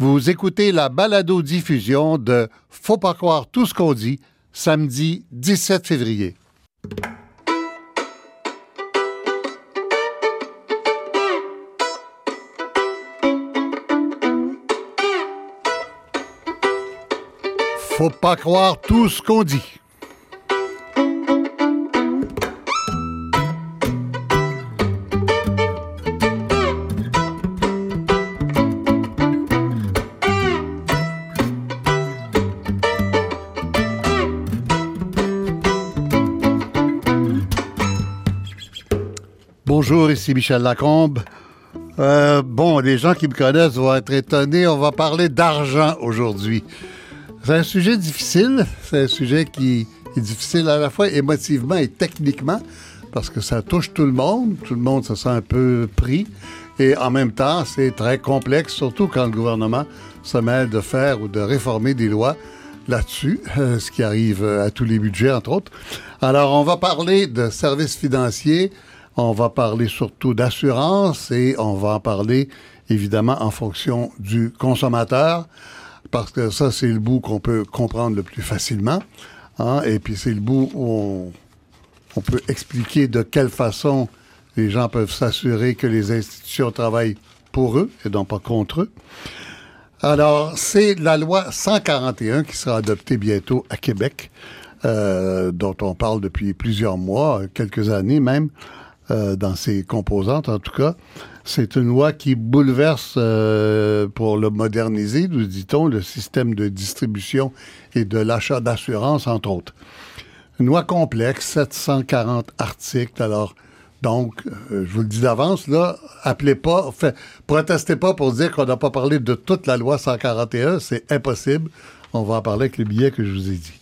Vous écoutez la balado-diffusion de Faut pas croire tout ce qu'on dit, samedi 17 février. Faut pas croire tout ce qu'on dit. Bonjour, ici Michel Lacombe. Euh, bon, les gens qui me connaissent vont être étonnés. On va parler d'argent aujourd'hui. C'est un sujet difficile. C'est un sujet qui est difficile à la fois émotivement et techniquement parce que ça touche tout le monde. Tout le monde se sent un peu pris. Et en même temps, c'est très complexe, surtout quand le gouvernement se mêle de faire ou de réformer des lois là-dessus, euh, ce qui arrive à tous les budgets, entre autres. Alors, on va parler de services financiers, on va parler surtout d'assurance et on va en parler évidemment en fonction du consommateur, parce que ça, c'est le bout qu'on peut comprendre le plus facilement. Hein, et puis c'est le bout où on, peut expliquer de quelle façon les gens peuvent s'assurer que les institutions travaillent pour eux et non pas contre eux. Alors, c'est la loi 141 qui sera adoptée bientôt à Québec, euh, dont on parle depuis plusieurs mois, quelques années même, euh, dans ses composantes en tout cas. C'est une loi qui bouleverse, euh, pour le moderniser, nous dit-on, le système de distribution et de l'achat d'assurance, entre autres. Une loi complexe, 740 articles, alors donc, euh, je vous le dis d'avance, là, appelez pas, fait, protestez pas pour dire qu'on n'a pas parlé de toute la loi 141, c'est impossible. On va en parler avec le billet que je vous ai dit.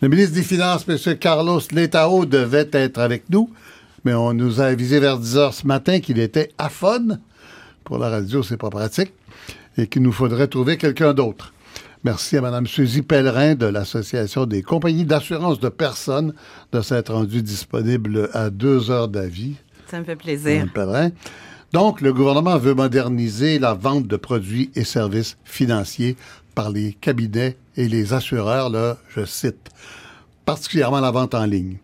Le ministre des Finances, M. Carlos Letao, devait être avec nous, mais on nous a avisé vers 10 heures ce matin qu'il était aphone. Pour la radio, c'est pas pratique. Et qu'il nous faudrait trouver quelqu'un d'autre. Merci à Mme Suzy Pellerin de l'Association des compagnies d'assurance de personnes de s'être rendue disponible à deux heures d'avis. Ça me fait plaisir. Mme Pellerin. Donc, le gouvernement veut moderniser la vente de produits et services financiers par les cabinets et les assureurs, là, je cite, particulièrement la vente en ligne.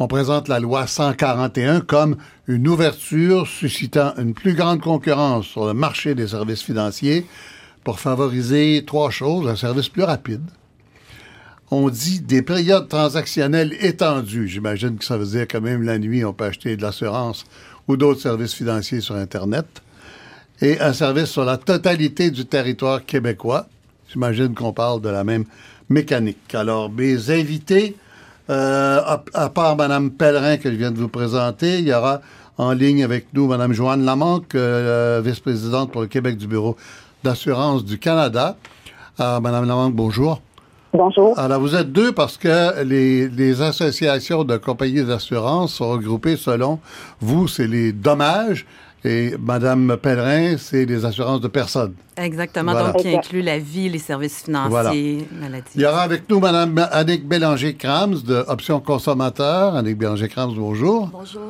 On présente la loi 141 comme une ouverture suscitant une plus grande concurrence sur le marché des services financiers pour favoriser trois choses. Un service plus rapide. On dit des périodes transactionnelles étendues. J'imagine que ça veut dire que même la nuit, on peut acheter de l'assurance ou d'autres services financiers sur Internet. Et un service sur la totalité du territoire québécois. J'imagine qu'on parle de la même mécanique. Alors, mes invités, euh, à, à, part Mme Pellerin que je viens de vous présenter, il y aura en ligne avec nous Mme Joanne Lamanque, euh, vice-présidente pour le Québec du Bureau d'assurance du Canada. Euh, Madame Lamanque, bonjour. Bonjour. Alors, vous êtes deux parce que les, les associations de compagnies d'assurance sont regroupées selon vous, c'est les dommages et Madame Pellerin, c'est les assurances de personnes. Exactement, voilà. donc qui inclut la vie, les services financiers, voilà. maladie. Il y aura avec nous Madame Annick Bélanger-Crams de Options Consommateurs. Annick Bélanger-Crams, bonjour. Bonjour.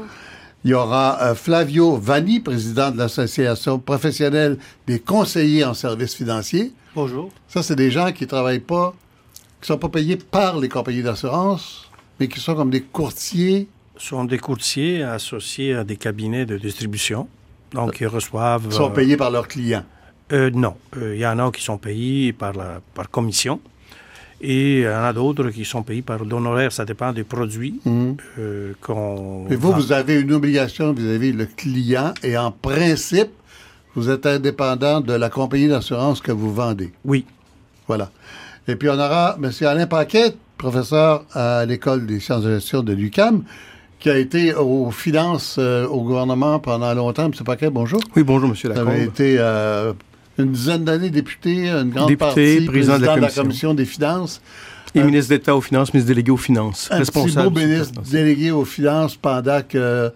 Il y aura euh, Flavio Vanni, président de l'Association professionnelle des conseillers en services financiers. Bonjour. Ça, c'est des gens qui ne travaillent pas, qui ne sont pas payés par les compagnies d'assurance, mais qui sont comme des courtiers. Ce sont des courtiers associés à des cabinets de distribution. Donc, ils reçoivent. Ils sont payés par leurs clients. Euh, non. Il euh, y en a qui sont payés par, la, par commission. Et il y en a d'autres qui sont payés par l'honoraire. Ça dépend des produits mmh. euh, qu'on. Mais vous, vend. vous avez une obligation vis-à-vis le client et en principe, vous êtes indépendant de la compagnie d'assurance que vous vendez. Oui. Voilà. Et puis, on aura M. Alain Paquet, professeur à l'École des sciences de gestion de l'UCAM, qui a été aux finances euh, au gouvernement pendant longtemps. M. Paquet, bonjour. Oui, bonjour, M. Lacombe. Vous avez été euh, une dizaine d'années député, une grande député, partie, président, de, la de la commission des finances. Et euh, ministre d'État aux finances, ministre délégué aux finances. Un responsable. Petit beau ministre délégué aux finances pendant que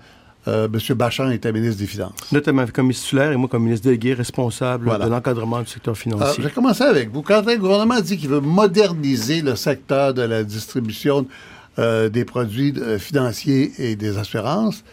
M. Bachand était ministre des Finances. Notamment comme ministre titulaire et moi comme ministre délégué responsable voilà. de l'encadrement du secteur financier. Je vais commencer avec vous. Quand un gouvernement dit qu'il veut moderniser le secteur de la distribution euh, des produits euh, financiers et des assurances,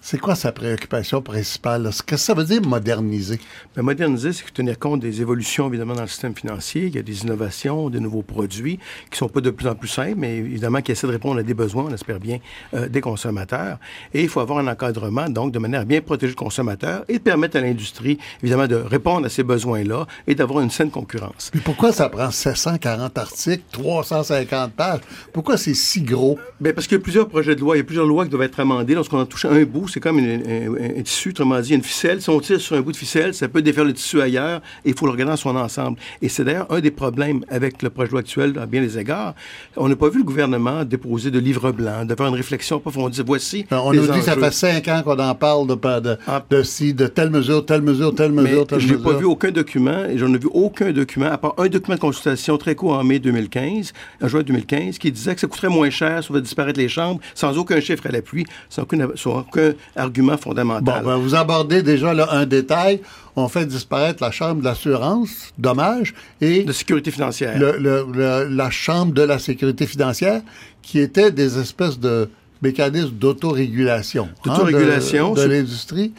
C'est quoi sa préoccupation principale? Qu'est-ce que ça veut dire moderniser? Bien, moderniser, c'est tenir compte des évolutions, évidemment, dans le système financier. Il y a des innovations, des nouveaux produits qui sont pas de plus en plus simples, mais évidemment qui essaient de répondre à des besoins, on espère bien, euh, des consommateurs. Et il faut avoir un encadrement, donc, de manière à bien protéger le consommateur et de permettre à l'industrie, évidemment, de répondre à ces besoins-là et d'avoir une saine concurrence. Puis pourquoi ça prend 740 articles, 350 pages? Pourquoi c'est si gros? Bien, parce qu'il y a plusieurs projets de loi, il y a plusieurs lois qui doivent être amendées. Lorsqu'on a touché un bout, c'est comme un, tissu, autrement dit, une ficelle. Si on tire sur un bout de ficelle, ça peut défaire le tissu ailleurs et il faut le regarder dans son ensemble. Et c'est d'ailleurs un des problèmes avec le projet de loi actuel à bien des égards. On n'a pas vu le gouvernement déposer de livre blanc, de faire une réflexion approfondie. Voici. on nous dit que ça fait cinq ans qu'on en parle de, de, ah. de, si, de telle mesure, telle mesure, telle mesure, telle mesure. Je n'ai pas vu aucun document, et j'en ai vu aucun document, à part un document de consultation très court en mai 2015, en juin 2015, qui disait que ça coûterait moins cher si on va disparaître les chambres, sans aucun chiffre à l'appui, sans aucun argument fondamental. Bon, ben, vous abordez déjà là, un détail. On fait disparaître la chambre d'assurance, dommage, et... De sécurité financière. la chambre de la sécurité financière, qui était des espèces de mécanismes d'autorégulation. Hein, d'autorégulation. de l'industrie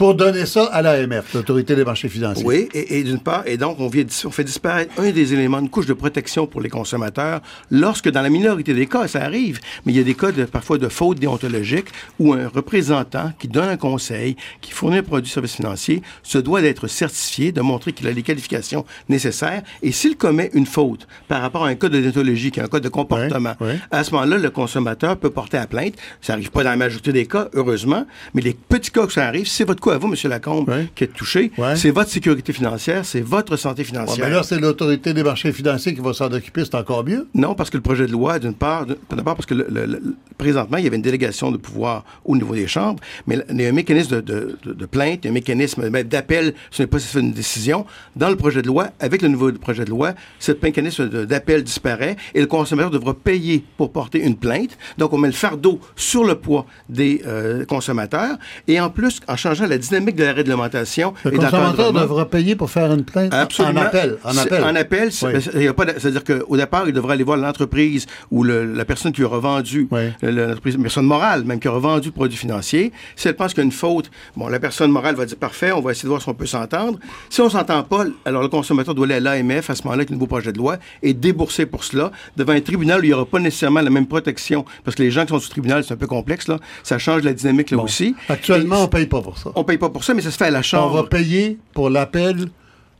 pour donner ça à l'AMF, l'Autorité des marchés financiers. Oui, et, d'une part, et donc on, vient, on fait disparaître un des éléments, une couche de protection pour les consommateurs, lorsque dans la minorité des cas, ça arrive, mais il y a des cas de, parfois de faute déontologique où un représentant qui donne un conseil, qui fournit un produit de service financier, se doit d'être certifié, de montrer qu'il a les qualifications nécessaires, et s'il commet une faute par rapport à un cas de déontologie, qui est un cas de comportement, à ce moment-là, le consommateur peut porter à plainte. Ça n'arrive pas dans la majorité des cas, heureusement, mais les petits cas que ça arrive, c'est votre à vous, M. Lacombe, qui êtes touché? C'est votre sécurité financière, c'est votre santé financière. mais là, c'est l'autorité des marchés financiers qui va s'en occuper, c'est encore mieux. Non, parce que le projet de loi, d'une part, d'abord parce que présentement, il y avait une délégation de pouvoir au niveau des chambres, mais il y a un mécanisme de, plainte, un mécanisme d'appel, ce n'est pas une décision. Dans le projet de loi, avec le nouveau projet de loi, ce mécanisme d'appel disparaît et le consommateur devra payer pour porter une plainte. Donc, on met le fardeau sur le poids des euh, consommateurs et en plus, en changeant la dynamique de la réglementation. Le consommateur devra payer pour faire une plainte Absolument. en appel. En appel, en appel c'est-à-dire qu'au départ, il devra aller voir l'entreprise ou la personne qui a revendu, l'entreprise, une personne morale même qui a revendu le produit financier. Si elle pense qu'il y a une faute, bon, la personne morale va dire parfait, on va essayer de voir si on peut s'entendre. Si on s'entend pas, alors le consommateur doit aller à l'AMF à ce moment-là avec le nouveau projet de loi et débourser pour cela devant un tribunal où il n'y aura pas nécessairement la même protection parce que les gens qui sont sous tribunal, c'est un peu complexe là. Ça change la dynamique là aussi. Actuellement, on paye pas pour ça. On paye pas pour ça, mais ça se fait à la chambre. On va payer pour l'appel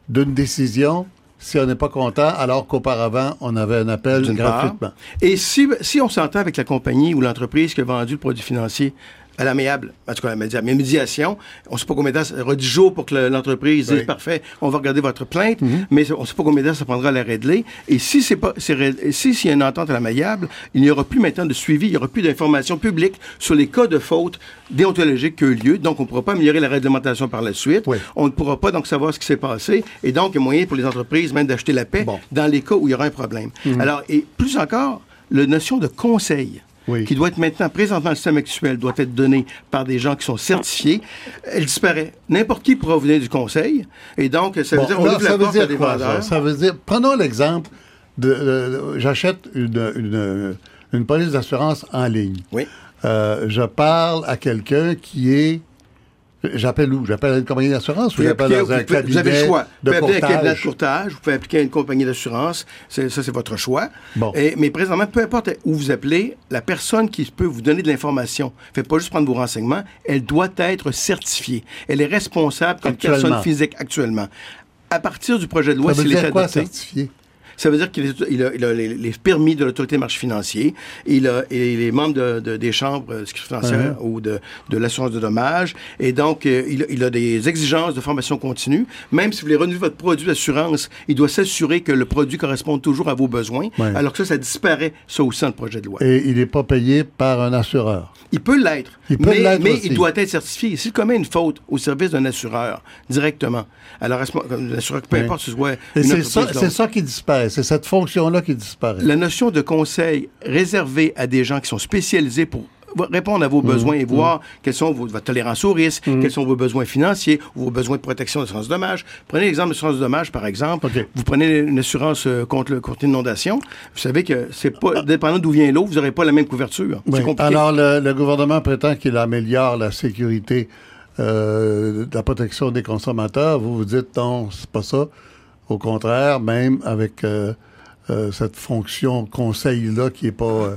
d'une décision si on n'est pas content, alors qu'auparavant, on avait un appel gratuitement. Et si, si on s'entend avec la compagnie ou l'entreprise qui a vendu le produit financier à l'amiable, en tout cas, la médiation. On ne sait pas combien de temps, ça aura 10 jours pour que l'entreprise dise parfait, on va regarder votre plainte, mhm. mais on ne sait pas combien de temps ça prendra à la régler. Et si c'est pas, si s'il y a une entente à l'amiable, il n'y aura plus maintenant de suivi, il n'y aura plus d'informations publiques sur les cas de faute déontologique qui ont eu lieu. Donc, on ne pourra pas améliorer la réglementation par la suite. On ne pourra pas donc savoir ce qui s'est passé. Et donc, il y a moyen pour les entreprises même d'acheter la paix dans les cas où il y aura un problème. Mhm. Alors, et plus encore, la notion de conseil qui doit être maintenant présente dans le système actuel, doit être donnée par des gens qui sont certifiés, elle disparaît. N'importe qui pourra venir du conseil. Et donc, ça veut dire qu'on ouvre la porte à des vendeurs. Ça? veut dire, prenons l'exemple de, j'achète une, une, police d'assurance en ligne. Oui. Euh, je parle à quelqu'un qui est J'appelle où? J'appelle une compagnie d'assurance ou j'appelle dans un cabinet Vous avez le choix. Vous pouvez appeler un cabinet de courtage, vous pouvez appliquer à une compagnie d'assurance. Ça, c'est votre choix. Bon. Et, mais présentement, peu importe où vous appelez, la personne qui peut vous donner de l'information, ne fait pas juste prendre vos renseignements, elle doit être certifiée. Elle est responsable comme personne physique actuellement. À partir du projet de loi, c'est l'État quoi, certifié? Ça veut dire qu'il a, les, permis de l'autorité des marchés financiers, il a, et les membres de, des chambres de sécurité financière uh-huh. ou de, l'assurance de dommages. Et donc, euh, il, a des exigences de formation continue. Même si vous voulez renouveler votre produit d'assurance, il doit s'assurer que le produit correspond toujours à vos besoins. Alors que ça, ça disparaît, ça aussi, dans le projet de loi. Et il n'est pas payé par un assureur. Il peut l'être. Mais, mais il doit être certifié. S'il commet une faute au service d'un assureur, directement, alors, l'assureur, peu importe ce soit. C'est ça, ça qui disparaît. C'est cette fonction-là qui disparaît. La notion de conseil réservé à des gens qui sont spécialisés pour répondre à vos besoins et voir quels sont vos, votre tolérance au risque, quels sont vos besoins financiers, vos besoins de protection de de dommage. Prenez l'exemple de de dommage, par exemple. Vous prenez une assurance euh, contre, le, contre l'inondation. Vous savez que c'est pas, dépendant d'où vient l'eau, vous n'aurez pas la même couverture. Alors, le, gouvernement prétend qu'il améliore la sécurité euh, de la protection des consommateurs. Vous vous dites, non, c'est pas ça. Au contraire, même avec euh, cette fonction conseil-là qui n'est pas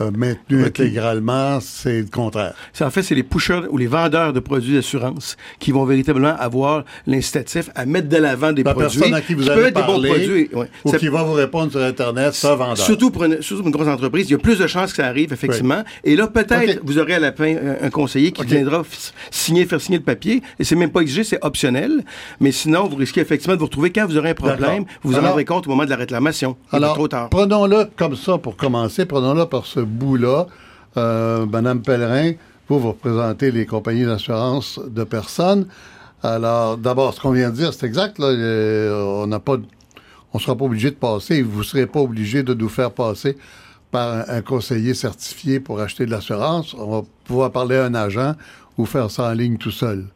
euh, maintenu intégralement, c'est le contraire. en fait, c'est les pushers ou les vendeurs de produits d'assurance qui vont véritablement avoir l'incitatif à mettre de l'avant des La produits. personne à qui vous avez parlé, produits, ou qui va vous répondre sur Internet, ça, vendeur. Surtout pour, une, surtout une grosse entreprise, il y a plus de chances que ça arrive, effectivement. Et là, peut-être, vous aurez à la fin un, conseiller qui viendra signer, faire signer le papier. Et c'est même pas exigé, c'est optionnel. Mais sinon, vous risquez effectivement de vous retrouver quand vous aurez un problème, vous vous en rendrez compte au moment de la réclamation. Alors, trop tard. Prenons-le comme ça pour commencer. Prenons-le par ce bout-là. Euh, Madame Pellerin, vous, vous représentez les compagnies d'assurance de personnes. Alors, d'abord, ce qu'on vient de dire, c'est exact. Là, on n'a pas, on sera pas obligé de passer. Vous ne serez pas obligé de nous faire passer par un, conseiller certifié pour acheter de l'assurance. On va pouvoir parler à un agent ou faire ça en ligne tout seul.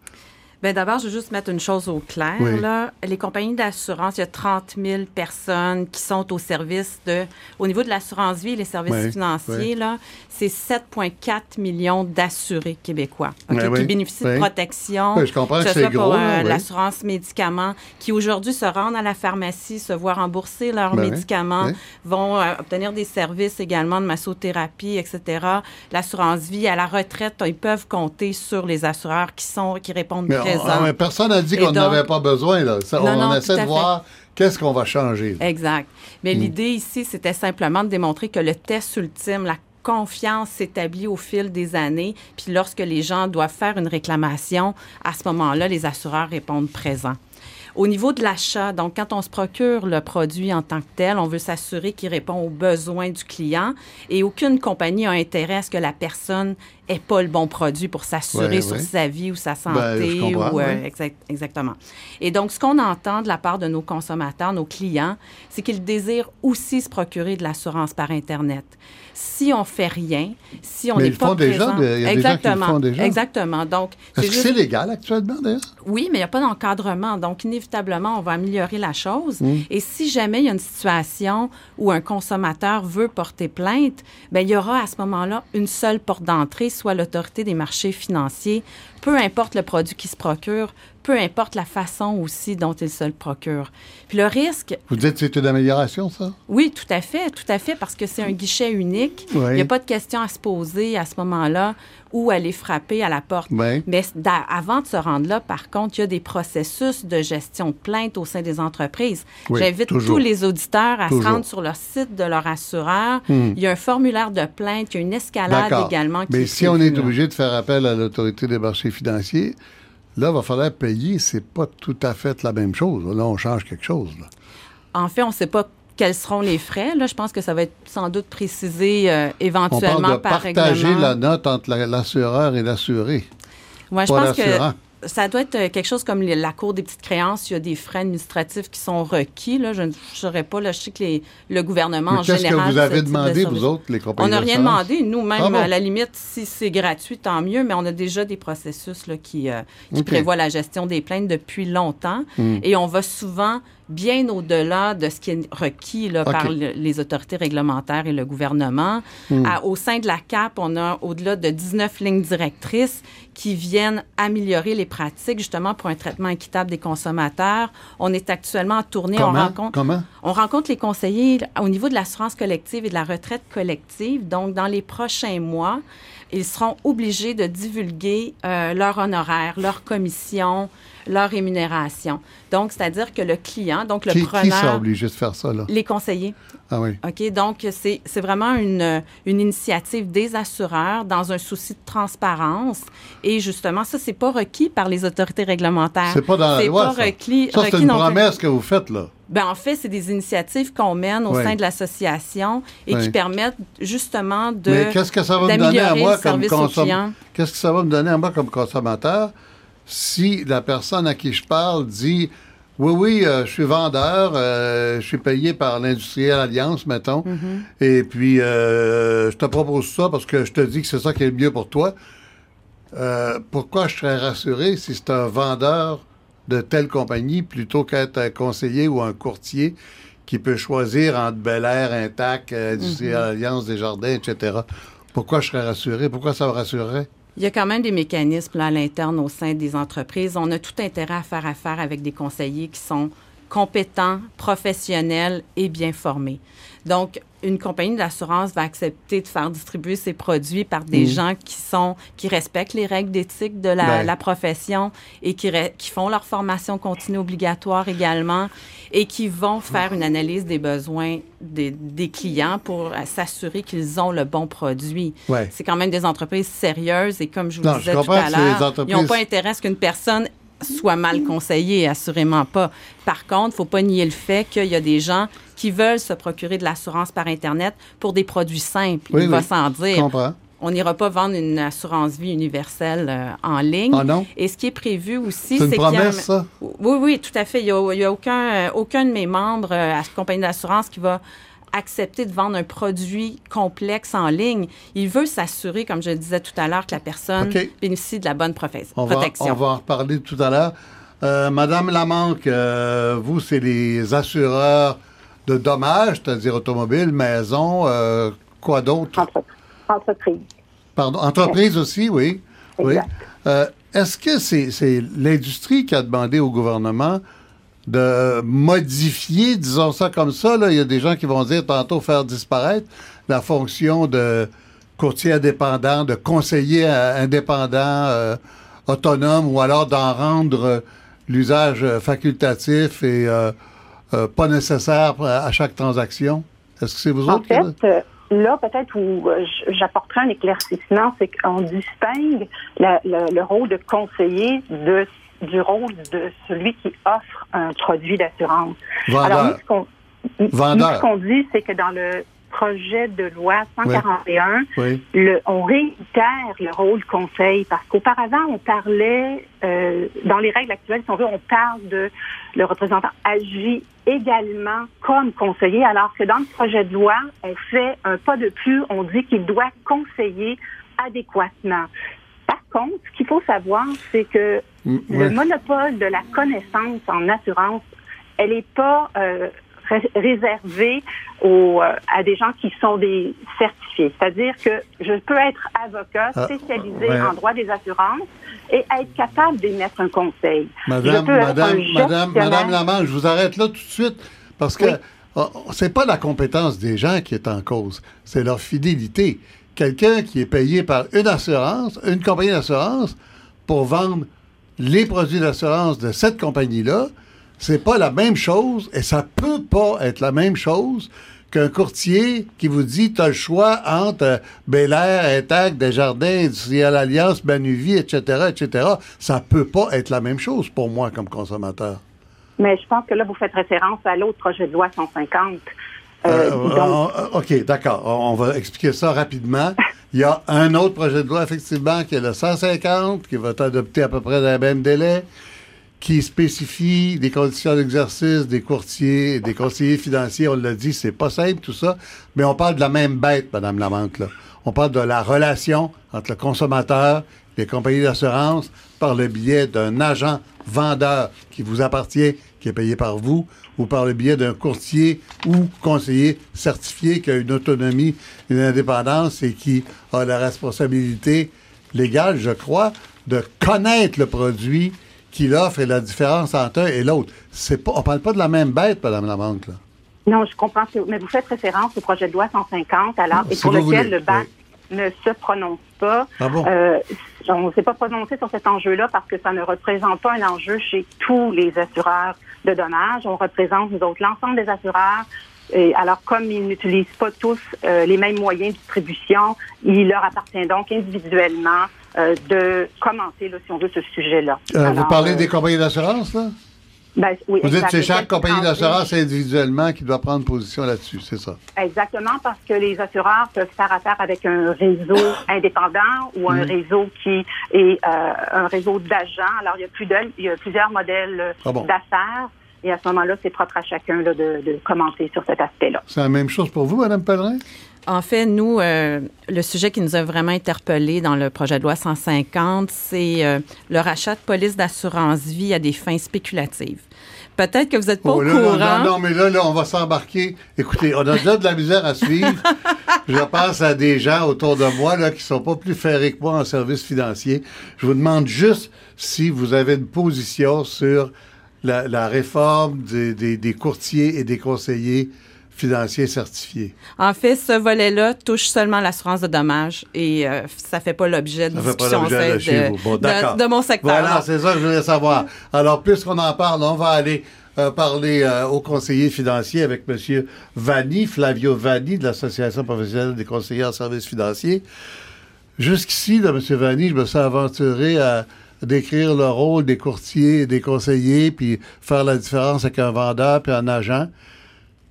Bien, d'abord, je veux juste mettre une chose au clair. Là. Les compagnies d'assurance, il y a 30 000 personnes qui sont au service de. Au niveau de l'assurance vie et les services financiers, là, c'est 7,4 millions d'assurés québécois qui bénéficient de protection. je comprends que, c'est gros. Pour, euh, l'assurance médicaments, qui aujourd'hui se rendent à la pharmacie, se voient rembourser leurs ben médicaments, vont euh, obtenir des services également de massothérapie, etc. L'assurance vie, à la retraite, ils peuvent compter sur les assureurs qui, sont, qui répondent ah, personne n'a dit qu'on n'avait pas besoin. Là. on essaie de voir qu'est-ce qu'on va changer. Exact. Mais hmm. l'idée ici, c'était simplement de démontrer que le test ultime, la confiance s'établit au fil des années. Puis lorsque les gens doivent faire une réclamation, à ce moment-là, les assureurs répondent présents. Au niveau de l'achat, donc quand on se procure le produit en tant que tel, on veut s'assurer qu'il répond aux besoins du client et aucune compagnie a intérêt à ce que la personne ait pas le bon produit pour s'assurer sur sa vie ou sa ben, santé. ou, euh, exactement. Et donc, ce qu'on entend de la part de nos consommateurs, nos clients, c'est qu'ils désirent aussi se procurer de l'assurance par Internet si on fait rien, si on n'est pas présent... Déjà, il y a exactement, des gens qui le font déjà. Exactement. Donc, Est-ce que c'est légal actuellement, d'ailleurs? Oui, mais il n'y a pas d'encadrement. Donc, inévitablement, on va améliorer la chose. Hmm. Et si jamais il y a une situation où un consommateur veut porter plainte, bien, il y aura à ce moment-là une seule porte d'entrée, soit l'autorité des marchés financiers, peu importe le produit qui se procure, peu importe la façon aussi dont il se le procure. Puis le risque... Vous dites que c'est une amélioration, ça? Oui, tout à fait, tout à fait, parce que c'est un guichet unique. Il n'y a pas de question à se poser à ce moment-là ou aller frapper à la porte. Mais avant de se rendre là, par contre, il y a des processus de gestion de plainte au sein des entreprises. J'invite tous les auditeurs à se rendre sur leur site de leur assureur. Hmm. Il y a un formulaire de plainte, il y a une escalade également. Mais si on est obligé de faire appel à l'autorité des marchés financiers, Là, il va falloir payer. C'est pas tout à fait la même chose. Là, on change quelque chose. En fait, on ne sait pas quels seront les frais. Là, je pense que ça va être sans doute précisé euh, éventuellement on parle de partager la note entre l'assureur et l'assuré. Moi, je pense que ça doit être euh, quelque chose comme la Cour des petites créances. Il y a des frais administratifs qui sont requis. Là. Je ne saurais pas. Là, je sais que le gouvernement, en général... Qu'est-ce que vous avez demandé, vous autres, les compagnies On n'a rien demandé. Nous, même, ah à la limite, si c'est gratuit, tant mieux, mais on a déjà des processus là, qui, euh, qui prévoient la gestion des plaintes depuis longtemps. Hmm. Et on va souvent bien au-delà de ce qui est requis là, par les autorités réglementaires et le gouvernement. Hmm. au sein de la CAP, on a au-delà de 19 lignes directrices qui viennent améliorer les pratiques justement pour un traitement équitable des consommateurs. On est actuellement en tournée. Comment? On rencontre, Comment? On rencontre les conseillers au niveau de l'assurance collective et de la retraite collective. Donc, dans les prochains mois, ils seront obligés de divulguer euh, leur honoraire, leur commission, leur rémunération. Donc, c'est-à-dire que le client, donc le preneur... Qui sera obligé de faire ça, là? Les conseillers. Ah oui. OK, donc c'est vraiment une, une initiative des assureurs dans un souci de transparence. Et justement, ça, c'est pas requis par les autorités réglementaires. C'est pas dans la loi, pas Requis, ça, c'est une promesse que vous faites, là. Ben, en fait, c'est des initiatives qu'on mène au sein de l'association et qui permettent justement de Mais qu'est-ce que ça va me donner à moi comme consommateur? Qu'est-ce que ça va me donner à moi comme consommateur si la personne à qui je parle dit Oui, oui, euh, je suis vendeur. Euh, je suis payé par l'Industriel Alliance, mettons. Mm-hmm. Et puis, euh, je te propose ça parce que je te dis que c'est ça qui est le mieux pour toi. Pourquoi je serais rassuré si c'est un vendeur de telle compagnie plutôt qu'être un conseiller ou un courtier qui peut choisir entre Bel Air, Intact, Industriel Mm-hmm. Alliance, Desjardins, etc. Pourquoi je serais rassuré? Pourquoi ça me rassurerait? Il y a quand même des mécanismes à l'interne au sein des entreprises. On a tout intérêt à faire affaire avec des conseillers qui sont compétents, professionnels et bien formés. Donc, une compagnie d'assurance va accepter de faire distribuer ses produits par des gens qui sont qui respectent les règles d'éthique de la, Ben. la profession et qui, font leur formation continue obligatoire également et qui vont faire une analyse des besoins des, des clients pour euh, s'assurer qu'ils ont le bon produit. Ouais. C'est quand même des entreprises sérieuses et comme je vous Non, je disais tout à l'heure, ils n'ont pas intérêt à ce qu'une personne soit mal conseillée, assurément pas. Par contre, il ne faut pas nier le fait qu'il y a des gens qui veulent se procurer de l'assurance par Internet pour des produits simples. Oui, il va Je dire. comprends. On n'ira pas vendre une assurance vie universelle euh, en ligne. Ah non? Et ce qui est prévu aussi, C'est qu'il y a ça? oui, oui, tout à fait. Il n'y a, aucun, euh, aucun de mes membres euh, à cette compagnie d'assurance qui va accepter de vendre un produit complexe en ligne. Il veut s'assurer, comme je le disais tout à l'heure, que la personne bénéficie de la bonne professe- On va, protection. on va en reparler tout à l'heure. Euh, Madame Lamanque, euh, vous, c'est les assureurs de dommages, c'est-à-dire automobile, maison, euh, quoi d'autre? Entre- entreprise. Pardon, entreprise aussi, oui. oui. Exact. Euh, Est-ce que c'est c'est l'industrie qui a demandé au gouvernement de modifier, disons ça comme ça, là, il y a des gens qui vont dire tantôt faire disparaître la fonction de courtier indépendant, de conseiller euh, indépendant, euh, autonome, ou alors d'en rendre euh, l'usage facultatif et euh, euh, pas nécessaire à chaque transaction? Est-ce que c'est vous En autres fait, là, peut-être où j'apporterai un éclaircissement, c'est qu'on distingue la- le rôle de conseiller de, du rôle de celui qui offre un produit d'assurance. Alors, nous, ce qu'on ce qu'on dit, c'est que dans le projet de loi 141, Oui. le, on réitère le rôle conseil parce qu'auparavant, on parlait, euh, dans les règles actuelles, si on veut, on parle de le représentant agit également comme conseiller, alors que dans le projet de loi, on fait un pas de plus, on dit qu'il doit conseiller adéquatement. Par contre, ce qu'il faut savoir, c'est que Le monopole de la connaissance en assurance, elle n'est pas euh, ré- réservée aux, euh, à des gens qui sont des certifiés. C'est-à-dire que je peux être avocat Ah, spécialisé ouais. en droit des assurances et être capable d'émettre un conseil. Madame, madame, madame, madame Lamange, je vous arrête là tout de suite parce que Oui. oh, c'est pas la compétence des gens qui est en cause, c'est leur fidélité. Quelqu'un qui est payé par une assurance, une compagnie d'assurance, pour vendre les produits d'assurance de cette compagnie-là, c'est pas la même chose et ça peut pas être la même chose qu'un courtier qui vous dit tu as le choix entre euh, Bel Air, Intact, Desjardins, Industriel Alliance, Manuvie, etc., etc. Ça peut pas être la même chose pour moi comme consommateur. Mais je pense que là, vous faites référence à l'autre projet de loi 150. Euh, Euh, donc, on- OK, d'accord. On, va expliquer ça rapidement. Il y a un autre projet de loi, effectivement, qui est le 150, qui va être adopté à peu près dans le même délai, qui spécifie les conditions d'exercice des courtiers et des conseillers financiers. On l'a dit, c'est pas simple tout ça, mais on parle de la même bête, Madame Lamante. Là. On parle de la relation entre le consommateur, les compagnies d'assurance, par le biais d'un agent vendeur qui vous appartient, qui est payé par vous, ou par le biais d'un courtier ou conseiller certifié qui a une autonomie, une indépendance et qui a la responsabilité légale, je crois, de connaître le produit qu'il offre et la différence entre un et l'autre. C'est pas, on parle pas de la même bête, Madame Lamanque, là. Non, je comprends. que- Mais vous faites référence au projet de loi 150, alors, et Si pour lequel voulez, le BAC ne se prononce pas. Ah bon? Euh, on ne s'est pas prononcé sur cet enjeu-là parce que ça ne représente pas un enjeu chez tous les assureurs de dommages. On représente, nous autres, l'ensemble des assureurs. Et alors, comme ils n'utilisent pas tous euh, les mêmes moyens de distribution, il leur appartient donc individuellement euh, de commenter, là, si on veut, ce sujet-là. Euh, vous parlez des compagnies d'assurance, là? Ben, oui, Vous dites que c'est chaque compagnie d'assurance individuellement qui doit prendre position là-dessus, c'est ça? Exactement, parce que les assureurs peuvent faire affaire avec un réseau indépendant ou un réseau qui est euh, un réseau d'agents. Alors, il y a, plus de- il y a plusieurs modèles Ah bon? d'affaires. Et à ce moment-là, c'est propre à chacun de, de commenter sur cet aspect-là. C'est la même chose pour vous, Mme Pellerin? En fait, nous, euh, le sujet qui nous a vraiment interpellés dans le projet de loi 150, c'est euh, le rachat de police d'assurance vie à des fins spéculatives. Peut-être que vous n'êtes pas Oh, au là, courant. Non, non, mais là, là, on va s'embarquer. Écoutez, on a déjà de la misère à suivre. Je pense à des gens autour de moi là, qui sont pas plus ferrés que moi en services financiers. Je vous demande juste si vous avez une position sur la, la réforme des, des- des courtiers et des conseillers financiers certifiés. En fait, ce volet-là touche seulement l'assurance de dommages et euh, ça fait pas l'objet de Ça fait pas discussion l'objet de de, chez vous. Bon, de- d'accord. de mon secteur. Voilà, c'est ça que je voulais savoir. Alors, puisqu'on en parle, on va aller euh, parler euh, au conseiller financier avec M. Vanni, Flavio Vanni, de l'Association professionnelle des conseillers en services financiers. Jusqu'ici, là, M. Vanni, je me suis aventuré à décrire le rôle des courtiers et des conseillers, puis faire la différence avec un vendeur puis un agent.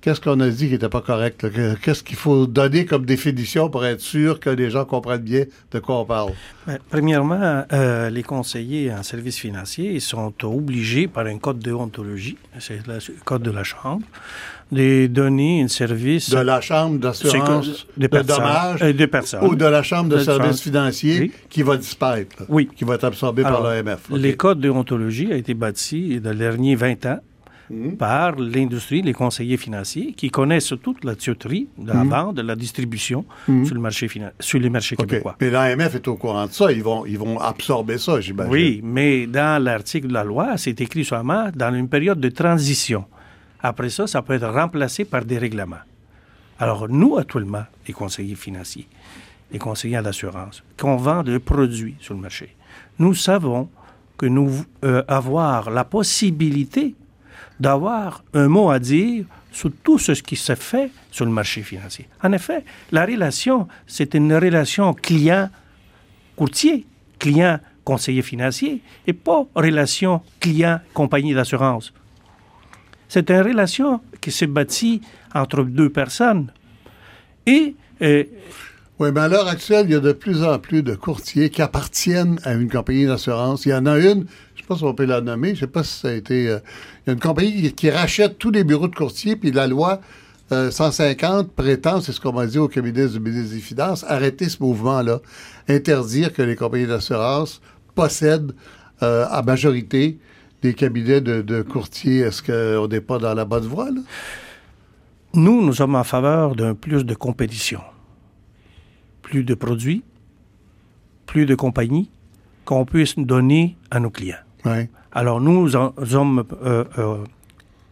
Qu'est-ce qu'on a dit qui n'était pas correct? Qu'est-ce qu'il faut donner comme définition pour être sûr que les gens comprennent bien de quoi on parle? Ben, Premièrement, euh, les conseillers en services financiers sont obligés par un code de déontologie, c'est le code de la Chambre, de donner un service de la Chambre d'assurance de dommages Euh, personnes. ou de la Chambre de De services financiers Oui. qui va disparaître, là, Oui. qui va être absorbé par l'AMF. OK? Les codes de a été bâti dans les derniers 20 ans Mhm. par l'industrie, les conseillers financiers, qui connaissent toute la tuyauterie de la vente, de la distribution sur, le marché sur les marchés Mhm. OK. québécois. Mais l'AMF est au courant de ça. Ils vont, ils vont absorber ça, j'imagine. Oui, mais dans l'article de la loi, c'est écrit seulement dans une période de transition. Après ça, ça peut être remplacé par des règlements. Alors, nous, actuellement, les conseillers financiers, les conseillers d'assurance, qu'on vend des produits sur le marché, nous savons que nous euh, avoir la possibilité d'avoir un mot à dire sur tout ce qui se fait sur le marché financier. En effet, la relation, c'est une relation client-courtier, client-conseiller financier, et pas relation client-compagnie d'assurance. C'est une relation qui s'est bâtie entre deux personnes. Et euh, Oui, mais à l'heure actuelle, il y a de plus en plus de courtiers qui appartiennent à une compagnie d'assurance. Il y en a une, on peut la nommer, je sais pas si ça a été... euh, il y a une compagnie qui, rachète tous les bureaux de courtiers, puis la loi euh, 150 prétend, c'est ce qu'on m'a dit au cabinet du ministre des Finances, arrêter ce mouvement-là, interdire que les compagnies d'assurance possèdent euh, à majorité des cabinets de, de courtiers. Est-ce qu'on n'est pas dans la bonne voie, là? nous, nous sommes en faveur d'un plus de compétition, plus de produits, plus de compagnies qu'on puisse donner à nos clients. Alors nous sommes euh, euh,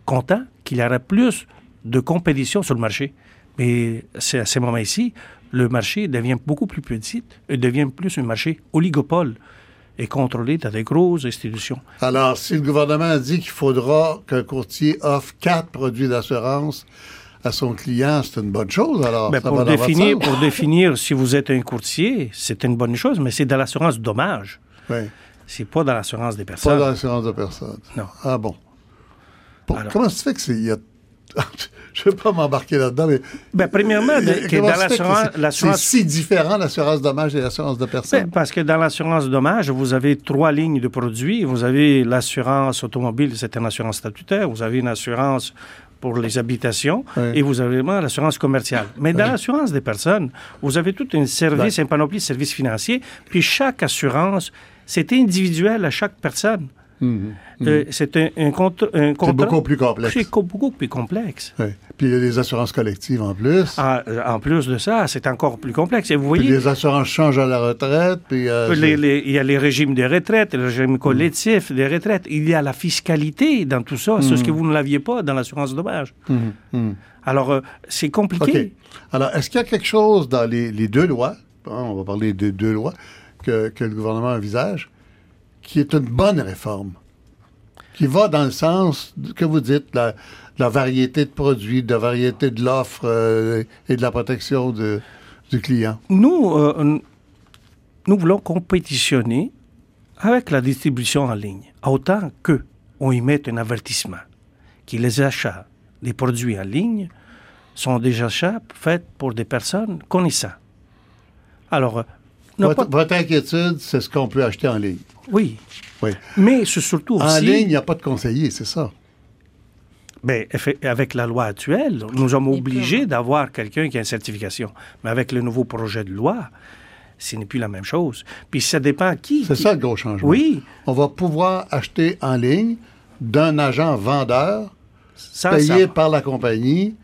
contents qu'il y aura plus de compétition sur le marché. Mais c'est à ce moment-ci, le marché devient beaucoup plus petit et devient plus un marché oligopole et contrôlé par des grosses institutions. Alors, si le gouvernement dit qu'il faudra qu'un courtier offre quatre produits d'assurance à son client, c'est une bonne chose, alors. Ben, ça pour, va définir, pour définir si vous êtes un courtier, c'est une bonne chose, mais c'est dans l'assurance dommage. Oui. C'est pas dans l'assurance des Pas personnes. dans l'assurance de personne. Non. Ah bon. Pour- Alors- comment ça se fait que c'est. il y a- Je ne vais pas m'embarquer là-dedans, mais. Ben, premièrement, de- que Comment dans l'assurance- c'est- si différent, l'assurance dommage et l'assurance de personne? Ben, parce que dans l'assurance dommage, vous avez trois lignes de produits. Vous avez l'assurance automobile, c'est une assurance statutaire. Vous avez une assurance pour les habitations Oui. et vous avez l'assurance commerciale. Mais dans l'assurance des personnes, vous avez tout un service, un panoplie de services financiers. Puis chaque assurance, c'est individuel à chaque personne. Mhm. Euh, c'est un, un, C'est beaucoup plus complexe. C'est co- beaucoup plus complexe. Oui. Puis il y a des assurances collectives en plus. En, euh, en plus de ça, c'est encore plus complexe. Et vous Puis voyez, les assurances changent à la retraite. Puis, euh, Les- c'est- les- il y a les régimes de retraite, le régime collectif des retraites. Il y a la fiscalité dans tout ça, c'est ce que vous ne l'aviez pas dans l'assurance dommage. Mhm, mhm. Alors, euh, c'est compliqué. Alors, est-ce qu'il y a quelque chose dans les, les deux lois, on va parler des deux lois, que, le gouvernement envisage, qui est une bonne réforme, qui va dans le sens que vous dites, la, la variété de produits, de la variété de l'offre euh, et de la protection de- du client? Nous, euh, nous voulons compétitionner avec la distribution en ligne, autant que on y mette un avertissement que les achats des produits en ligne sont des achats faits pour des personnes connaissant. Alors, Votre, pas- votre inquiétude, c'est ce qu'on peut acheter en ligne. oui, Oui. mais c'est surtout En ligne, il n'y a pas de conseiller, c'est ça. Ben, avec la loi actuelle, nous sommes obligés d'avoir quelqu'un qui a une certification. Mais avec le nouveau projet de loi, ce n'est plus la même chose. Puis ça dépend qui. C'est ça le gros changement. Oui. On va pouvoir acheter en ligne d'un agent vendeur payé par la compagnie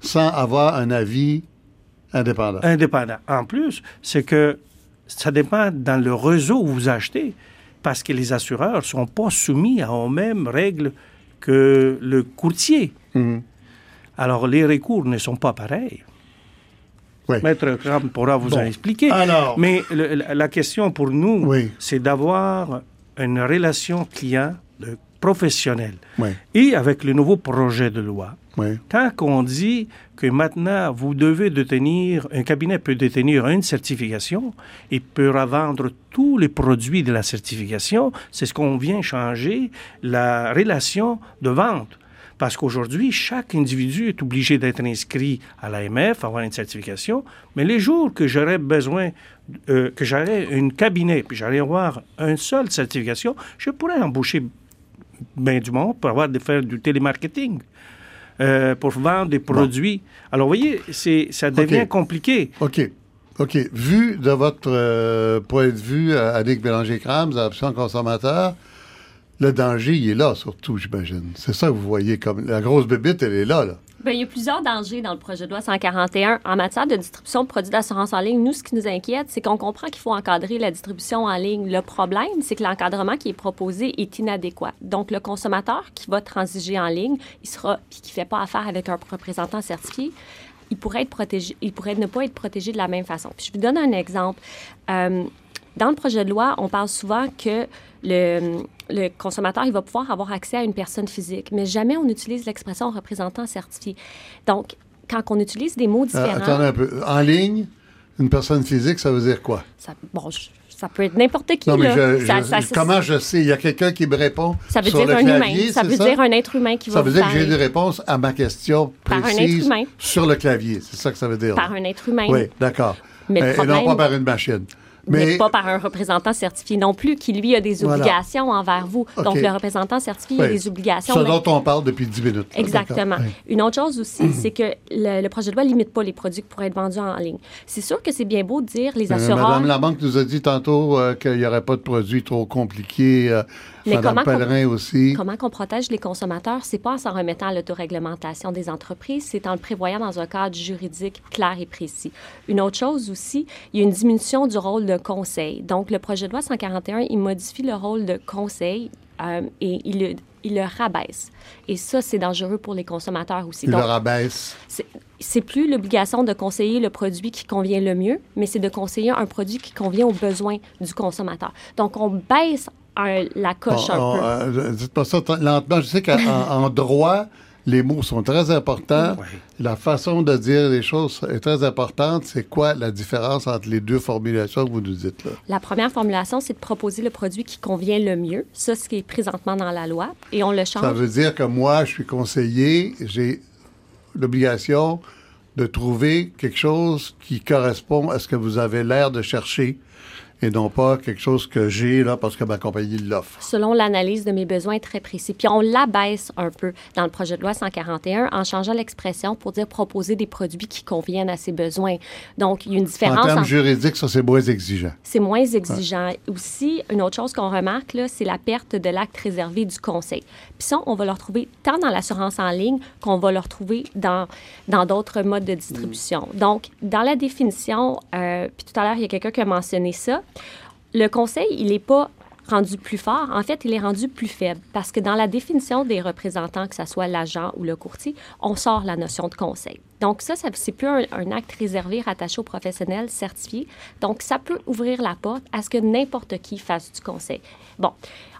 sans avoir un avis indépendant. Indépendant. En plus, c'est que ça dépend dans le réseau où vous achetez, parce que les assureurs ne sont pas soumis aux mêmes règles que le courtier. Mhm. Alors, les recours ne sont pas pareils. Maître Kram pourra vous en expliquer. Mais la question pour nous, c'est d'avoir une relation client professionnelle. Et avec le nouveau projet de loi, tant qu'on dit que maintenant vous devez détenir, un cabinet peut détenir une certification et peut revendre tous les produits de la certification, c'est ce qu'on vient changer la relation de vente. Parce qu'aujourd'hui, chaque individu est obligé d'être inscrit à l'AMF, avoir une certification. Mais les jours que j'aurais besoin, euh, que j'aurais un cabinet, puis j'allais avoir une seule certification, je pourrais embaucher bien du monde pour avoir de faire du télémarketing. Euh, pour vendre des produits. Alors, vous voyez, c'est, ça devient compliqué. OK. OK. Vu de votre euh, point de vue, Annick Bélanger-Crams, option consommateur, le danger, il est là, surtout, j'imagine. C'est ça que vous voyez comme. La grosse bébite, elle est là, là. Bien, il y a plusieurs dangers dans le projet de loi 141. En matière de distribution de produits d'assurance en ligne, nous, ce qui nous inquiète, c'est qu'on comprend qu'il faut encadrer la distribution en ligne. Le problème, c'est que l'encadrement qui est proposé est inadéquat. Donc, le consommateur qui va transiger en ligne, il sera, puis qui ne fait pas affaire avec un représentant certifié, il pourrait, être protégé, il pourrait ne pas être protégé de la même façon. Puis je vous donne un exemple. Euh, dans le projet de loi, on parle souvent que le, le consommateur, il va pouvoir avoir accès à une personne physique, mais jamais on utilise l'expression représentant certifié. Donc, quand on utilise des mots euh, différents... attendez un peu. En ligne, une personne physique, ça veut dire quoi? Ça, bon, ça peut être n'importe qui. Non, mais comment je sais? Il y a quelqu'un qui me répond Ça veut sur dire le un clavier, humain. Ça veut dire un être humain qui ça va Ça veut dire que j'ai des réponses à ma question précise sur le clavier. C'est ça que ça veut dire. Par un être humain. Oui, d'accord. Mais euh, Et non pas par une machine mais, pas par un représentant certifié non plus, qui lui a des obligations envers vous. Donc, le représentant certifié a des obligations. Ce dont on parle depuis 10 minutes. Exactement. Une autre chose aussi, c'est que le, projet de loi ne limite pas les produits qui pourraient être vendus en ligne. C'est sûr que c'est bien beau de dire les euh, assureurs. Madame la banque nous a dit tantôt euh, qu'il n'y aurait pas de produits trop compliqués. Euh, mais comment Pellerin aussi. Comment qu'on protège les consommateurs? C'est pas en s'en remettant à l'autoréglementation des entreprises, c'est en le prévoyant dans un cadre juridique clair et précis. Une autre chose aussi, il y a une diminution du rôle de conseil. Donc, le projet de loi 141, il modifie le rôle de conseil euh, et il le, il le rabaisse. Et ça, c'est dangereux pour les consommateurs aussi. Il le rabaisse. C'est plus l'obligation de conseiller le produit qui convient le mieux, mais c'est de conseiller un produit qui convient aux besoins du consommateur. Donc, on baisse la coche un peu. Euh, dites pas ça lentement. Je sais qu'en droit, les mots sont très importants. La façon de dire les choses est très importante. C'est quoi la différence entre les deux formulations que vous nous dites là? La première formulation, c'est de proposer le produit qui convient le mieux. Ça, ce qui est présentement dans la loi. Et on le change. Ça veut dire que moi, je suis conseiller, j'ai l'obligation de trouver quelque chose qui correspond à ce que vous avez l'air de chercher et non pas quelque chose que j'ai là parce que ma compagnie l'offre. Selon l'analyse de mes besoins très précis. Puis on l'abaisse un peu dans le projet de loi 141 en changeant l'expression pour dire proposer des produits qui conviennent à ses besoins. Donc, il y a une différence. En termes juridiques, ça, c'est moins exigeant. C'est moins exigeant. Aussi, une autre chose qu'on remarque, là, c'est la perte de l'acte réservé du conseil. Puis ça, on va le retrouver tant dans l'assurance en ligne qu'on va le retrouver dans dans d'autres modes de distribution. Donc, dans la définition, euh, puis tout à l'heure, il y a quelqu'un qui a mentionné ça, le conseil, il n'est pas rendu plus fort. En fait, il est rendu plus faible parce que dans la définition des représentants, que ce soit l'agent ou le courtier, on sort la notion de conseil. Donc ça, c'est plus un, acte réservé rattaché aux professionnels certifiés. Donc ça peut ouvrir la porte à ce que n'importe qui fasse du conseil. Bon,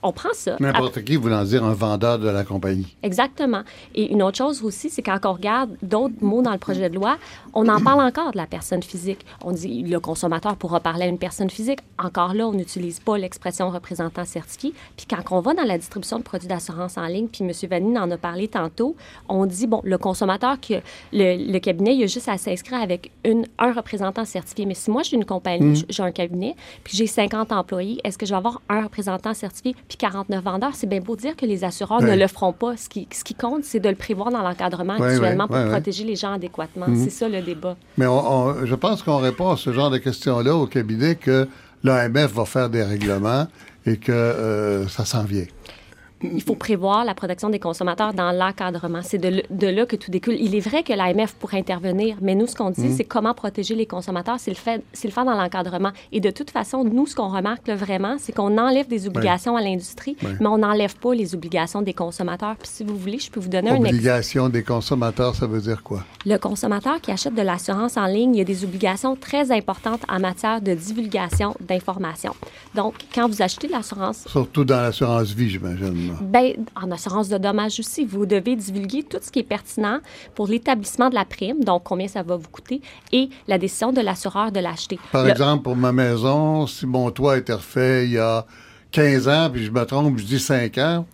on prend ça. N'importe qui voulant dire un vendeur de la compagnie. Exactement. Et une autre chose aussi, c'est quand on regarde d'autres mots dans le projet de loi, on en parle encore de la personne physique. On dit le consommateur pourra parler à une personne physique. Encore là, on n'utilise pas l'expression représentant certifié. Puis quand on va dans la distribution de produits d'assurance en ligne, puis M. Vanine en a parlé tantôt, on dit, bon, le consommateur, que le, le cabinet, il a juste à s'inscrire avec une, un représentant certifié. Mais si moi, j'ai une compagnie, j'ai un cabinet, puis j'ai 50 employés, est-ce que je vais avoir un représentant certifié? Puis 49 vendeurs? C'est bien beau dire que les assureurs ne le feront pas. Ce qui, ce qui compte, c'est de le prévoir dans l'encadrement actuellement pour protéger les gens adéquatement. C'est ça le débat. Mais je pense qu'on répond à ce genre de questions-là au cabinet que l'AMF va faire des règlements et que euh, ça s'en vient il faut prévoir la protection des consommateurs dans l'encadrement. C'est de, de, là que tout découle. Il est vrai que l'AMF pourrait intervenir, mais nous, ce qu'on dit, mm. c'est comment protéger les consommateurs, c'est le, fait, le faire dans l'encadrement. Et de toute façon, nous, ce qu'on remarque vraiment, c'est qu'on enlève des obligations à l'industrie, mais on n'enlève pas les obligations des consommateurs. Puis si vous voulez, je peux vous donner un exemple. Obligation des consommateurs, ça veut dire quoi? Le consommateur qui achète de l'assurance en ligne, il y a des obligations très importantes en matière de divulgation d'informations. Donc, quand vous achetez de l'assurance... Surtout dans l'assurance vie, j'imagine. Bien, en assurance de dommages aussi, vous devez divulguer tout ce qui est pertinent pour l'établissement de la prime, donc combien ça va vous coûter, et la décision de l'assureur de l'acheter. Par exemple, pour ma maison, si mon toit a été refait il y a 15 ans, puis je me trompe, je dis 5 ans,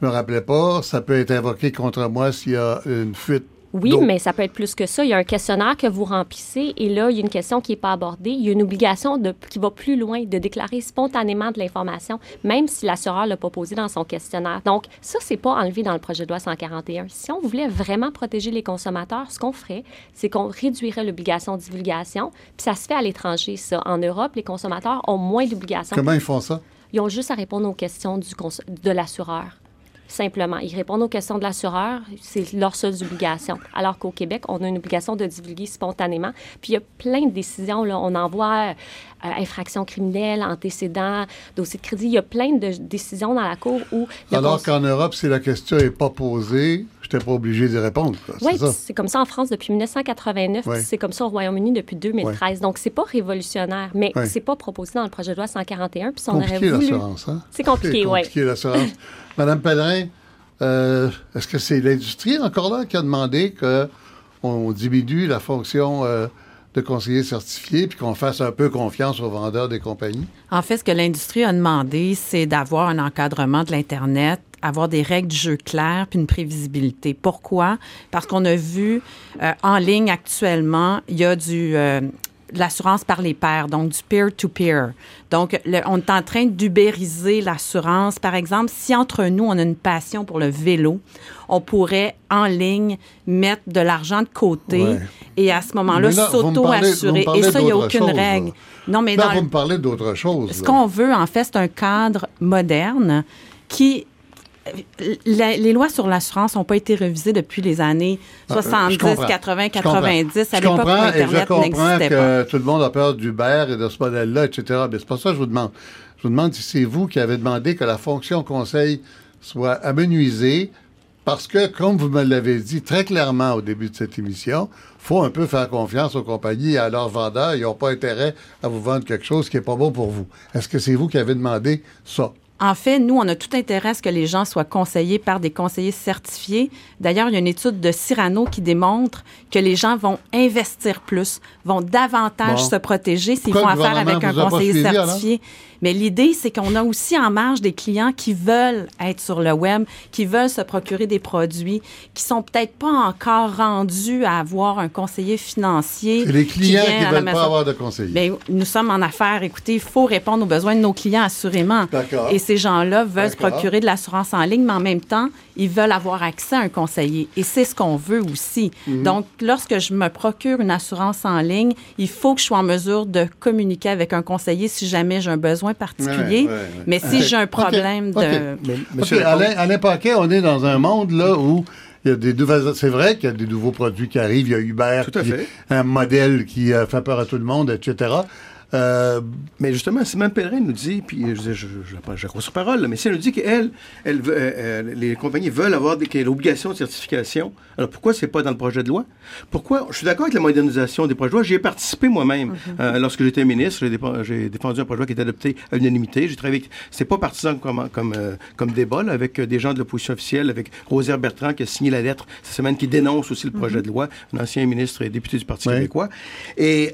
je me rappelais pas, ça peut être invoqué contre moi s'il y a une fuite oui, mais ça peut être plus que ça. Il y a un questionnaire que vous remplissez et là, il y a une question qui n'est pas abordée. Il y a une obligation de, qui va plus loin de déclarer spontanément de l'information, même si l'assureur l'a pas posé dans son questionnaire. Donc, ça, c'est pas enlevé dans le projet de loi 141. Si on voulait vraiment protéger les consommateurs, ce qu'on ferait, c'est qu'on réduirait l'obligation de divulgation. Puis ça se fait à l'étranger, ça. En Europe, les consommateurs ont moins d'obligations. Comment ils font ça? Ils ont juste à répondre aux questions du de l'assureur simplement. Ils répondent aux questions de l'assureur, c'est leur seule obligation. Alors qu'au Québec, on a une obligation de divulguer spontanément. Puis il y a plein de décisions, là. on envoie euh, infraction criminelle, antécédent, dossier de crédit. Il y a plein de décisions dans la Cour où... Alors qu'en Europe, si la question n'est pas posée, je n'étais pas obligé d'y répondre. Oui, c'est comme ça en France depuis 1989, c'est comme ça au Royaume-Uni depuis 2013. Donc, c'est pas révolutionnaire, mais c'est pas proposé dans le projet de loi 141. Puis on compliqué l'assurance, hein? C'est compliqué, oui. compliqué l'assurance. Madame Pellerin, euh, est-ce que c'est l'industrie encore là qui a demandé qu'on diminue la fonction euh, de conseiller certifié puis qu'on fasse un peu confiance aux vendeurs des compagnies? En fait, ce que l'industrie a demandé, c'est d'avoir un encadrement de l'Internet avoir des règles du jeu claires puis une prévisibilité. Pourquoi? Parce qu'on a vu euh, en ligne actuellement, il y a du de l'assurance par les pairs, donc du peer-to-peer. Donc, on est en train d'ubériser l'assurance. Par exemple, si entre nous, on a une passion pour le vélo, on pourrait en ligne mettre de l'argent de côté et à ce moment-là s'auto-assurer. Et ça, il n'y a aucune règle. Non, mais là, vous me parlez d'autre chose. Ce qu'on veut, en fait, c'est un cadre moderne qui les lois sur l'assurance n'ont pas été révisées depuis les années 70, 80, 90. À l'époque où Internet n'existait pas. que tout le monde a peur d'Uber et de ce modèle-là, etc. Mais c'est pas ça que je vous demande. Je vous demande si c'est vous qui avez demandé que la fonction conseil soit amenuisée parce que, comme vous me l'avez dit très clairement au début de cette émission, faut un peu faire confiance aux compagnies et à leurs vendeurs. Ils n'ont pas intérêt à vous vendre quelque chose qui n'est pas bon pour vous. Est-ce que c'est vous qui avez demandé ça? En fait, nous, on a tout intérêt à ce que les gens soient conseillés par des conseillers certifiés. D'ailleurs, il y a une étude de Cyrano qui démontre que les gens vont investir plus, vont davantage se protéger s'ils font affaire avec un conseiller certifié. Mais l'idée, c'est qu'on a aussi en marge des clients qui veulent être sur le web, qui veulent se procurer des produits, qui sont peut-être pas encore rendus à avoir un conseiller financier. C'est les clients qui, ne veulent pas avoir de conseiller. Bien, nous sommes en affaires. Écoutez, il faut répondre aux besoins de nos clients, assurément. Et ces gens-là veulent se procurer de l'assurance en ligne, mais en même temps, ils veulent avoir accès à un conseiller. Et c'est ce qu'on veut aussi. Mhm. Donc, lorsque je me procure une assurance en ligne, il faut que je sois en mesure de communiquer avec un conseiller si jamais j'ai un besoin particulier. Mais si j'ai un problème de... Monsieur Alain, Alain Paquet, on est dans un monde là où il y a des nouvelles. C'est vrai qu'il y a des nouveaux produits qui arrivent. Il y a Uber, un modèle qui euh, fait peur à tout le monde, etc. Euh, mais justement, Simone Pellerin nous dit, puis je, je, je, crois sur parole, mais si elle nous dit qu'elle, elle, euh, euh, les compagnies veulent avoir l'obligation de certification, alors pourquoi c'est pas dans le projet de loi? Pourquoi? Je suis d'accord avec la modernisation des projets de loi. J'y ai participé moi-même mm-hmm. lorsque j'étais ministre. J'ai défendu un projet de loi qui était adopté à l'unanimité. J'ai travaillé avec... C'est pas partisan comme, comme, comme débat, avec des gens de l'opposition officielle, avec Rosière Bertrand qui a signé la lettre cette semaine qui dénonce aussi le projet mm-hmm. de loi, un ancien ministre et député du Parti québécois. Et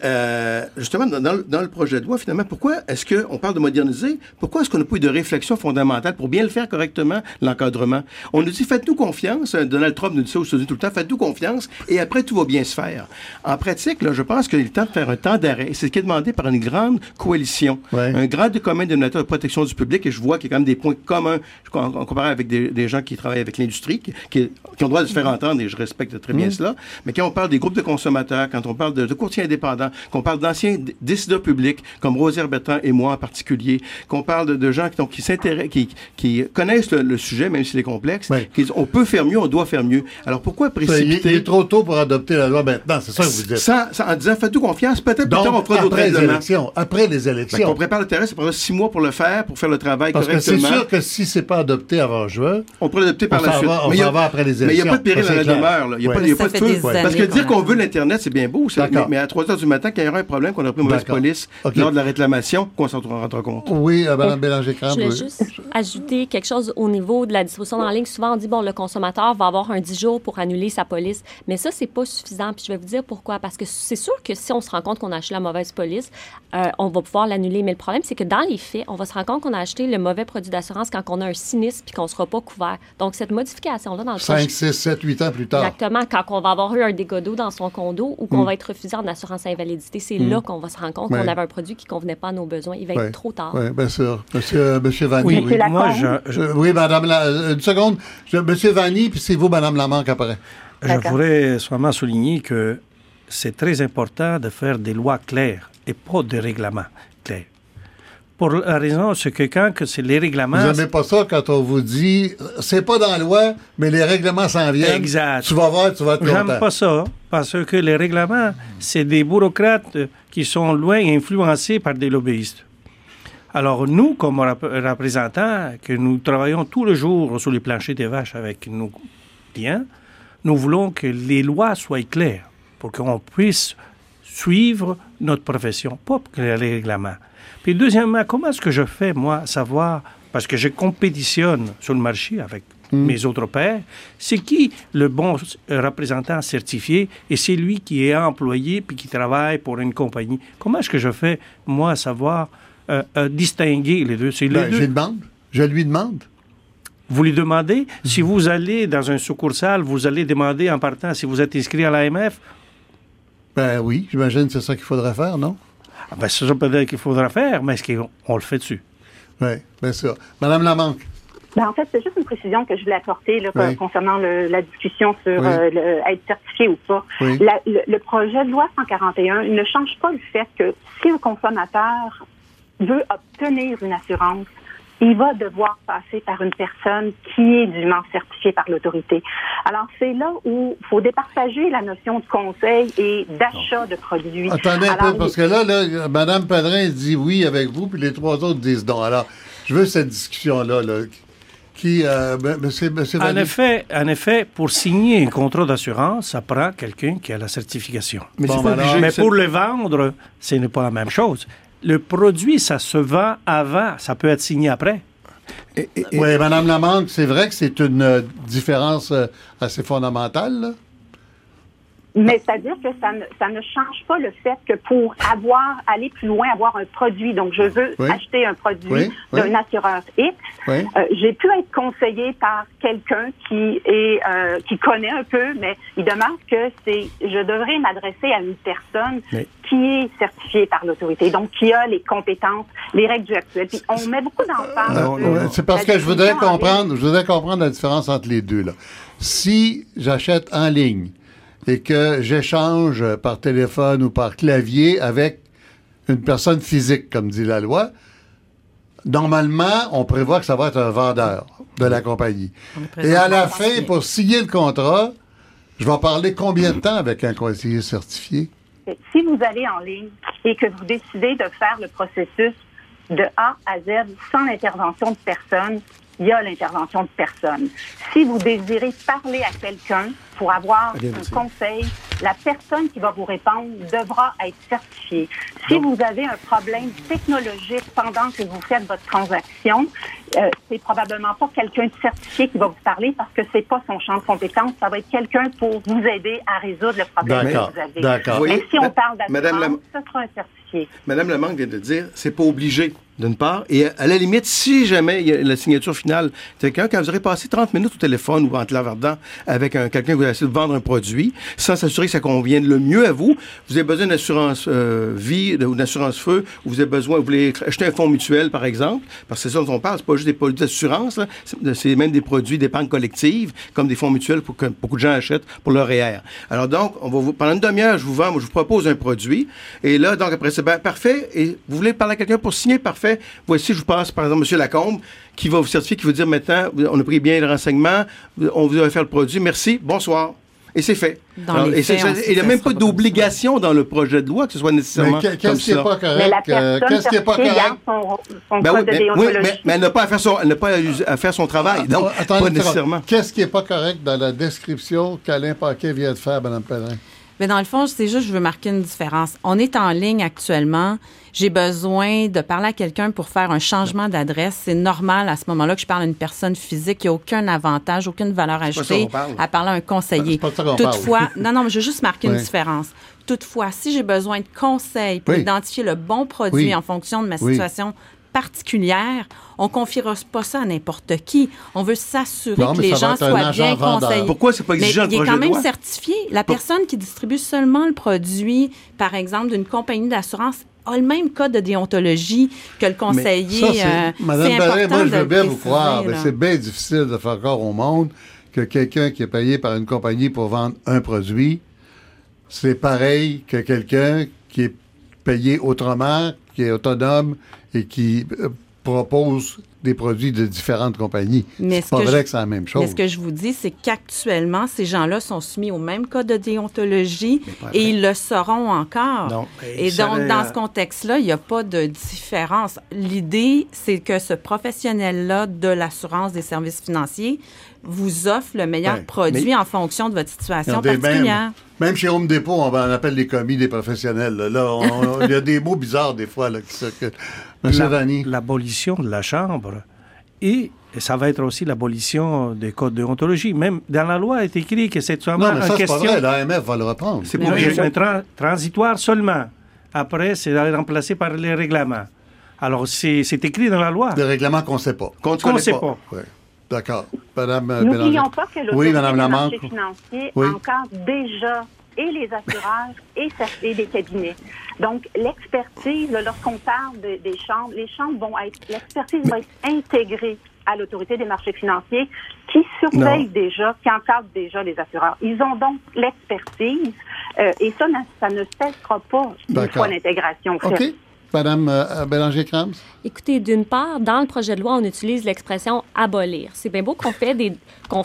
justement, dans, dans le le projet de loi, finalement, pourquoi est-ce qu'on parle de moderniser? Pourquoi est-ce qu'on n'a pas eu de réflexion fondamentale pour bien le faire correctement, l'encadrement? On nous dit, faites-nous confiance. Euh, Donald Trump nous dit ça aux États-Unis tout le temps, faites-nous confiance et après, tout va bien se faire. En pratique, là, je pense qu'il est temps de faire un temps d'arrêt. C'est ce qui est demandé par une grande coalition, un grand commun dénominateur de protection du public et je vois qu'il y a quand même des points communs en, comparant avec des, gens qui travaillent avec l'industrie, qui, qui, ont le droit de se faire entendre et je respecte très bien mmh. cela. Mais quand on parle des groupes de consommateurs, quand on parle de, de courtiers indépendants, qu'on parle d'anciens décideurs publics, comme Rosière Bertrand et moi en particulier, qu'on parle de, gens qui, qui s'intéressent, qui, qui, connaissent le, sujet, même s'il est complexe, on peut faire mieux, on doit faire mieux. Alors pourquoi précipiter? Il, est trop tôt pour adopter la loi maintenant, c'est ça que vous dites. Ça, en disant, faites-nous confiance, peut-être plus tard on fera d'autres élections. Après les ben, élections. on prépare le terrain, ça prendra six mois pour le faire, pour faire le travail Parce correctement. Parce que c'est sûr que si c'est pas adopté avant juin, on pourrait l'adopter par la suite. on s'en va après les élections. Mais il n'y a pas de péril à la demeure. Il n'y a, pas, de feu. Parce que dire qu'on veut l'Internet, c'est bien beau, mais, à 3 heures du matin, quand il y aura un problème, qu'on a pris mauvaise police lors de la réclamation, qu'on s'en rendre compte? Oui, euh, Mme Bélanger-Cramp. Je voulais juste ajouter quelque chose au niveau de la disposition en ligne. Souvent, on dit, bon, le consommateur va avoir un 10 jours pour annuler sa police. Mais ça, c'est pas suffisant. Puis je vais vous dire pourquoi. Parce que c'est sûr que si on se rend compte qu'on a acheté la mauvaise police, euh, on va pouvoir l'annuler. Mais le problème, c'est que dans les faits, on va se rendre compte qu'on a acheté le mauvais produit d'assurance quand on a un sinistre puis qu'on ne sera pas couvert. Donc, cette modification-là, dans le 5, 6, 7, 8 ans plus tard. Exactement. Quand on va avoir eu un dégât d'eau dans son condo ou qu'on mm. va être refusé en assurance invalidité, c'est mm. là qu'on va se rendre compte qu'on avait un produit qui ne convenait pas à nos besoins. Il va être trop tard. Oui, bien sûr. Monsieur, monsieur Vanny. Oui, oui. moi, je, Oui, madame, la, une seconde. monsieur Vanny, puis c'est vous, madame Lamanque, après. Je voudrais seulement souligner que c'est très important de faire des lois claires et pas des règlements clairs. Pour la raison, c'est que quand que c'est les règlements. Vous n'aimez pas ça quand on vous dit, c'est pas dans la loi, mais les règlements s'en viennent. Exact. Tu vas voir, tu vas être content. J'aime pas ça, parce que les règlements, c'est des bureaucrates qui sont loin influencés par des lobbyistes. Alors, nous, comme représentants, que nous travaillons tous les jours sur les planchers des vaches avec nos clients, nous voulons que les lois soient claires pour qu'on puisse suivre notre profession, pas que les règlements. Puis deuxièmement, comment est-ce que je fais, moi, savoir, parce que je compétitionne sur le marché avec hmm. mes autres pairs, c'est qui le bon représentant certifié et c'est lui qui est employé puis qui travaille pour une compagnie. Comment est-ce que je fais, moi, savoir euh, euh, distinguer les deux? C'est ben, Je demande. Je lui demande. Vous lui demandez, si vous allez dans un succursale, vous allez demander en partant si vous êtes inscrit à l'AMF? Ben oui, j'imagine que c'est ça qu'il faudrait faire, non? Ah ben c'est ça peut-être qu'il faudra faire, mais est-ce qu'on le fait dessus? Oui, bien sûr. Madame Lamanque. Ben, en fait, c'est juste une précision que je voulais apporter là, concernant la discussion sur euh, être certifié ou pas. le, le, projet de loi 141 ne change pas le fait que si un consommateur veut obtenir une assurance, il va devoir passer par une personne qui est dûment certifiée par l'autorité. Alors, c'est là où il faut départager la notion de conseil et d'achat de produits. Attendez un peu, parce que là, là Mme Padrin dit oui avec vous, puis les trois autres disent non. Alors, je veux cette discussion-là. Là. Qui, euh, monsieur, monsieur en, effet, en effet, pour signer un contrat d'assurance, ça prend quelqu'un qui a la certification. Mais, mais pour le vendre, ce n'est pas la même chose le produit, ça se vend avant, ça peut être signé après. oui, Madame Lamande, c'est vrai que c'est une euh, différence euh, assez fondamentale. Mais c'est-à-dire que ça ne, ça ne change pas le fait que pour avoir, aller plus loin, avoir un produit, donc je veux acheter un produit d'un assureur X, euh, j'ai pu être conseillé par quelqu'un qui est euh, qui connaît un peu, mais il demande que c'est, je devrais m'adresser à une personne qui est certifiée par l'autorité, donc qui a les compétences, les règles du actuel. Puis on met beaucoup d'emphase. C'est parce que je voudrais comprendre, je voudrais comprendre la différence entre les deux là. Si j'achète en ligne et que j'échange par téléphone ou par clavier avec une personne physique, comme dit la loi, normalement, on prévoit que ça va être un vendeur de la compagnie. Et à la fin, pour signer le contrat, je vais parler combien de temps avec un conseiller certifié? Si vous allez en ligne et que vous décidez de faire le processus de A à Z sans l'intervention de personne, il y a l'intervention de personne. Si vous désirez parler à quelqu'un pour avoir un conseil, la personne qui va vous répondre devra être certifiée. Si vous avez un problème technologique pendant que vous faites votre transaction, euh, c'est probablement pas quelqu'un de certifié qui va vous parler parce que c'est pas son champ de compétence. Ça va être quelqu'un pour vous aider à résoudre le problème que vous avez. D'accord. Mais si on parle d'assurance, ce sera un certifié. Madame Lamanque vient de dire, c'est pas obligé d'une part. Et à la limite, si jamais il y a la signature finale, quelqu'un, quand vous aurez passé 30 minutes au téléphone ou en clavardant avec un, quelqu'un qui vous essayé de vendre un produit, sans s'assurer que ça convienne le mieux à vous, vous avez besoin d'assurance euh, vie ou d'assurance feu, ou vous avez besoin, vous voulez acheter un fonds mutuel, par exemple, parce que c'est ça dont on parle, c'est pas juste des produits d'assurance, c'est même des produits d'épargne collective, comme des fonds mutuels pour que beaucoup de gens achètent pour leur REER. Alors donc, on va vous, pendant une demi-heure, je vous vends, moi, je vous propose un produit, et là, donc après, c'est ben, parfait, et vous voulez parler à quelqu'un pour signer, parfait, Voici, je vous passe, par exemple, M. Lacombe, qui va vous certifier, qui va dire maintenant, on a pris bien le renseignement, on vous a fait le produit, merci, bonsoir. Et c'est fait. et il n'y a même pas d'obligation dans le projet de loi que ce soit nécessairement Qu'est-ce qui n'est pas correct? Mais la euh, qu'est-ce qui n'est pas correct? Son, son ben oui, mais, oui, mais, elle n'a pas à faire son, elle pas à faire son travail. Ah, donc, pas nécessairement. Qu'est-ce qui n'est pas correct dans la description qu'Alain Paquet vient de faire, Mme Pellerin? Mais dans le fond, c'est juste, je veux marquer une différence. On est en ligne actuellement. J'ai besoin de parler à quelqu'un pour faire un changement d'adresse. C'est normal à ce moment-là que je parle à une personne physique. Il n'y a aucun avantage, aucune valeur ajoutée à parler à un conseiller. Toutefois, non, non, mais je veux juste marquer une différence. Toutefois, si j'ai besoin de conseils pour identifier le bon produit en fonction de ma situation particulière, on confiera pas ça à n'importe qui. On veut s'assurer que les gens soient bien conseillés. Pourquoi c'est pas exigeant Mais il est quand même certifié. La personne qui distribue seulement le produit, par exemple, d'une compagnie d'assurance a le même code de déontologie que le conseiller. Euh, Madame Barret, moi, je veux bien vous croire, mais c'est bien difficile de faire croire au monde que quelqu'un qui est payé par une compagnie pour vendre un produit, c'est pareil que quelqu'un qui est payé autrement, qui est autonome et qui euh, propose des produits de différentes compagnies. C'est pas vrai que c'est la même chose. Mais ce que je vous dis, c'est qu'actuellement, ces gens-là sont soumis au même code de déontologie et ils le seront encore. et donc, dans ce contexte-là, il n'y a pas de différence. L'idée, c'est que ce professionnel-là de l'assurance des services financiers vous offre le meilleur produit en fonction de votre situation particulière. Même, chez Home Depot, on, appelle les commis des professionnels. Là, il y a des mots bizarres des fois. Là, que, L'abolition de la Chambre et ça va être aussi l'abolition des codes de. Même dans la loi est écrit que c'est seulement non, mais ça, question. Pas vrai. L'AMF va le reprendre. C'est pour un transitoire seulement. Après, c'est remplacé par les règlements. Alors, c'est écrit dans la loi. Des règlements qu'on ne sait pas. Qu'on ne sait pas. D'accord. Madame euh, N'oublions pas que l'autorité oui, des marchés financiers encadre déjà et les assureurs et, et les cabinets. Donc, l'expertise, lorsqu'on parle des chambres, les chambres vont être, l'expertise va être intégrée à l'autorité des marchés financiers qui surveille déjà, qui encadre déjà les assureurs. Ils ont donc l'expertise euh, et ça, ça ne cessera pas une fois l'intégration faite. Madame euh, Bélanger-Crams? Écoutez, d'une part, dans le projet de loi, on utilise l'expression abolir. C'est bien beau qu'on fait des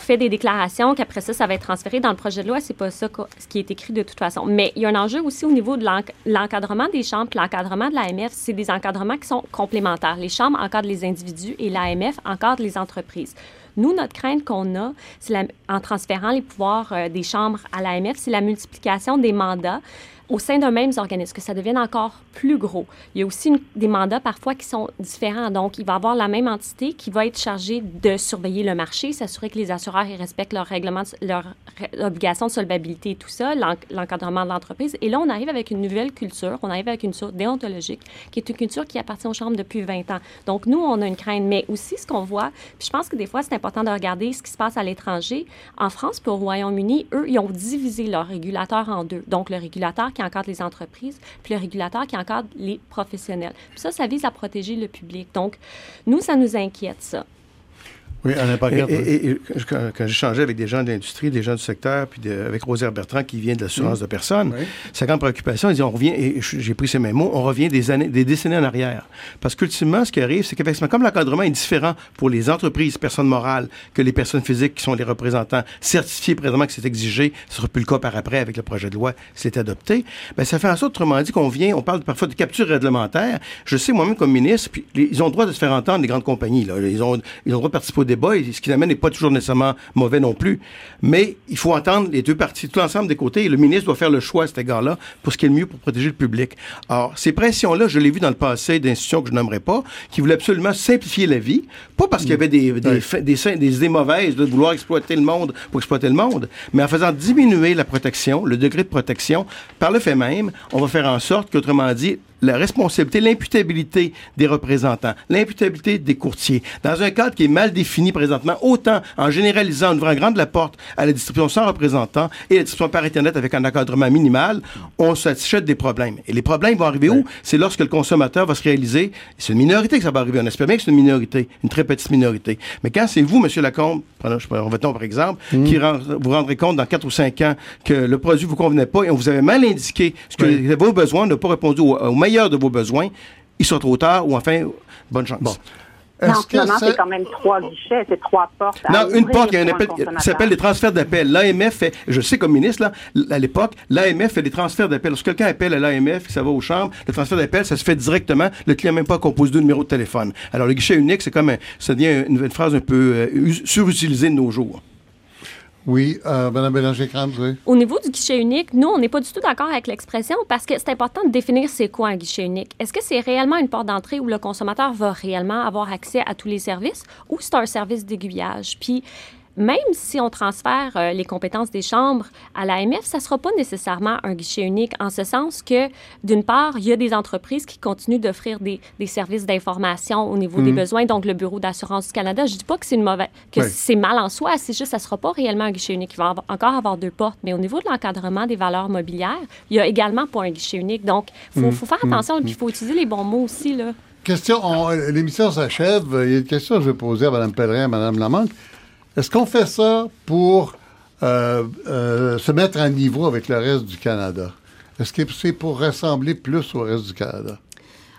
fait des déclarations, qu'après ça, ça va être transféré dans le projet de loi. C'est pas ça ce qui est écrit de toute façon. Mais il y a un enjeu aussi au niveau de l'encadrement des chambres, l'encadrement de l'AMF. C'est des encadrements qui sont complémentaires. Les chambres encadrent les individus et l'AMF encadre les entreprises. Nous, notre crainte qu'on a, c'est en transférant les pouvoirs euh, des chambres à l'AMF, c'est la multiplication des mandats au sein d'un même organisme, que ça devienne encore plus gros. Il y a aussi des mandats parfois qui sont différents. Donc, il va y avoir la même entité qui va être chargée de surveiller le marché, s'assurer que les assureurs respectent leurs règlements, leurs obligations de solvabilité et tout ça, l'encadrement de l'entreprise. Et là, on arrive avec une nouvelle culture, on arrive avec une culture déontologique, qui est une culture qui appartient aux chambres depuis 20 ans. Donc, nous, on a une crainte. Mais aussi, ce qu'on voit, puis je pense que des fois, c'est important de regarder ce qui se passe à l'étranger. En France, pour au Royaume-Uni, eux, ils ont divisé leur régulateur en deux. Donc, le régulateur qui encadre les entreprises, puis le régulateur qui encadre les professionnels. Puis ça, ça vise à protéger le public. Donc, nous, ça nous inquiète, ça. Oui, Alain Paquette. Et, et, quand, quand j'échangeais avec des gens de l'industrie, des gens du secteur, puis avec Rosière Bertrand qui vient de l'assurance de personnes, sa grande préoccupation, il dit on revient, et j'ai pris ces mêmes mots, on revient des années, des décennies en arrière. Parce qu'ultimement, ce qui arrive, c'est qu'effectivement, comme l'encadrement est différent pour les entreprises, personnes morales, que les personnes physiques qui sont les représentants certifiés présentement que c'est exigé, ce sera plus le cas par après avec le projet de loi c'est adopté, ben ça fait en sorte, autrement dit, qu'on vient, on parle parfois de capture réglementaire. Je sais moi-même comme ministre, puis ils ont le droit de se faire entendre, les grandes compagnies, là. Ils ont, ils ont le droit de participer au débat, et ce qui amène n'est pas toujours nécessairement mauvais non plus. Mais il faut entendre les deux parties, tout l'ensemble des côtés, et le ministre doit faire le choix à cet égard-là pour ce qui est le mieux pour protéger le public. Alors, ces pressions-là, je l'ai vu dans le passé d'institutions que je n'aimerais pas, qui voulaient absolument simplifier la vie, pas parce qu'il y avait des, des, des, des, idées mauvaises de vouloir exploiter le monde pour exploiter le monde, mais en faisant diminuer la protection, le degré de protection, par le fait même, on va faire en sorte qu'autrement dit, la responsabilité, l'imputabilité des représentants, l'imputabilité des courtiers, dans un cadre qui est mal défini présentement, autant en généralisant, en ouvrant grande la porte à la distribution sans représentant et la distribution par Internet avec un encadrement minimal, on s'achète des problèmes. Et les problèmes vont arriver où? C'est lorsque le consommateur va se réaliser, c'est une minorité que ça va arriver, on espère bien que c'est une minorité, une très petite minorité. Mais quand c'est vous, M. Lacombe, revenons par exemple, mmh. qui vous rendrez compte dans 4 ou 5 ans que le produit vous convenait pas et on vous avait mal indiqué ce que vos besoins n'ont pas répondu au, au meilleur de vos besoins, ils sont trop tard ou enfin, bonne chance. Bon. Non, en ce moment, c'est quand même trois guichets, c'est trois portes. Non, une porte, il y a un appel, ça s'appelle des transferts d'appel. L'AMF fait, je sais comme ministre, là, à l'époque, l'AMF fait des transferts d'appel. Lorsque quelqu'un appelle à l'AMF, ça va aux chambres, le transfert d'appel, ça se fait directement. Le client n'a même pas composé deux numéros de téléphone. Alors, le guichet unique, c'est comme, un, ça devient une, phrase un peu euh, surutilisée de nos jours. Oui, euh, Mme Bélanger-Crans, oui. Au niveau du guichet unique, nous, on n'est pas du tout d'accord avec l'expression parce que c'est important de définir c'est quoi un guichet unique. Est-ce que c'est réellement une porte d'entrée où le consommateur va réellement avoir accès à tous les services ou c'est un service d'aiguillage? Puis, même si on transfère euh, les compétences des chambres à l'AMF, ça ne sera pas nécessairement un guichet unique, en ce sens que, d'une part, il y a des entreprises qui continuent d'offrir des, des, services d'information au niveau des mhm. besoins, donc le Bureau d'assurance du Canada. Je ne dis pas que c'est une mauvaise, que c'est mal en soi, c'est juste que ça ne sera pas réellement un guichet unique. Il va encore avoir deux portes. Mais au niveau de l'encadrement des valeurs mobilières, il y a également pas un guichet unique. Donc, il faut, mhm. faut, faire attention, et puis il faut utiliser les bons mots aussi. Là. Question, l'émission s'achève. Il y a une question que je vais poser à Mme Pellerin et à Mme Lamanque. Est-ce qu'on fait ça pour euh, euh, se mettre à niveau avec le reste du Canada? Est-ce que c'est pour ressembler plus au reste du Canada?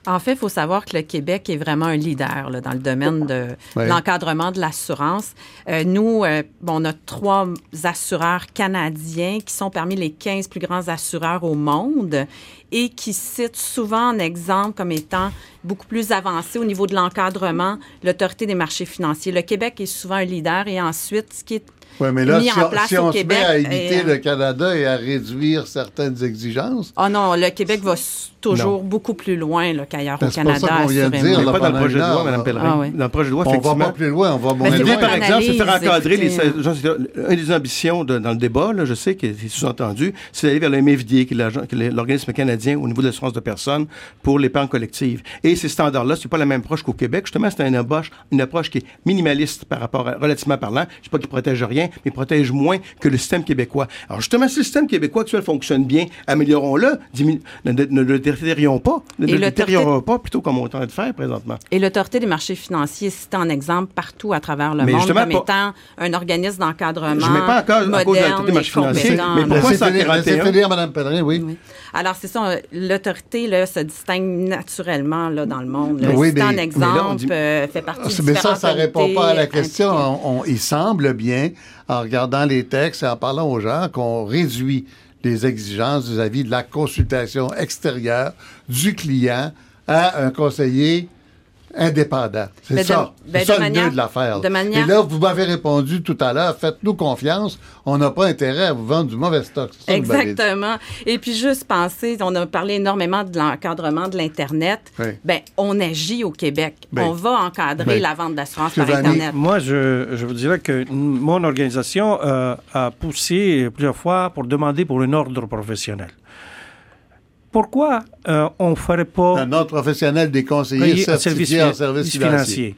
En fait, il faut savoir que le Québec est vraiment un leader dans le domaine de l'encadrement de l'assurance. Euh, nous, on a trois assureurs canadiens qui sont parmi les 15 plus grands assureurs au monde et qui citent souvent en exemple comme étant beaucoup plus avancé au niveau de l'encadrement l'autorité des marchés financiers. Le Québec est souvent un leader et ensuite, ce qui est oui, mais là, si on, si on se met à éviter le Canada et à réduire certaines exigences. Oh non, le Québec va toujours beaucoup plus loin qu'ailleurs au Canada. C'est qu'on vient de dire. pas dans le projet de loi, Mme Pellerin. Ah, Dans le projet de loi, effectivement. On va pas plus loin, on va moins loin. L'idée, par exemple, c'est de faire encadrer les. Une des ambitions dans le débat, là, je sais que c'est sous-entendu, c'est d'aller vers le MFDA, qui est l'organisme canadien au niveau de l'assurance de personnes pour l'épargne collective. Et ces standards-là, c'est pas la même approche qu'au Québec. Justement, c'est une approche, une approche qui est minimaliste par rapport à, relativement parlant. Je sais pas qu'il protège rien, mais protège moins que le système québécois. Alors, justement, si le système québécois actuel fonctionne bien, améliorons-le, ne, ne, le détériorons pas. Ne le détériorons pas plutôt comme on est en train de faire présentement. Et l'autorité des marchés financiers, c'est en exemple partout à travers le monde comme étant un organisme d'encadrement. Je ne mets pas en cause, l'autorité des marchés financiers, mais pourquoi c'est en Mme Pellerin, oui. oui. Alors, c'est ça, l'autorité se distingue naturellement là, dans le monde. Oui, c'est un exemple, euh, fait partie de Mais ça, ça ne répond pas à la question. il semble bien, en regardant les textes et en parlant aux gens, qu'on réduit les exigences vis-à-vis de la consultation extérieure du client à un conseiller indépendant. C'est ça. c'est ça le nœud de l'affaire. Et là, vous m'avez répondu tout à l'heure, faites-nous confiance, on n'a pas intérêt à vous vendre du mauvais stock. Exactement. Et puis juste penser, on a parlé énormément de l'encadrement de l'Internet. Ben, on agit au Québec. on va encadrer la vente d'assurance par Internet. Moi, je, je vous dirais que mon organisation euh, a poussé plusieurs fois pour demander pour un ordre professionnel pourquoi euh, on ne ferait pas... Un autre professionnel des conseillers certifiés en services financiers.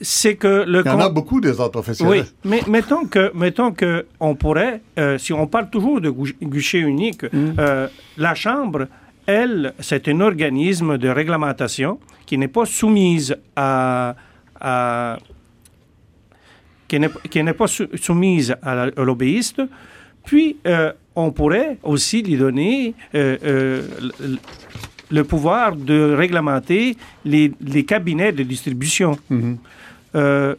C'est que le... Il y en a beaucoup des autres professionnels. Oui, mais mettons que, mettons que on pourrait, euh, si on parle toujours de guichet unique, mm. euh, la Chambre, elle, c'est un organisme de réglementation qui n'est pas soumise à, à qui n'est pas soumise à l'obéiste. Puis, euh, on pourrait aussi lui donner euh, le pouvoir de réglementer les, cabinets de distribution. Mm-hmm.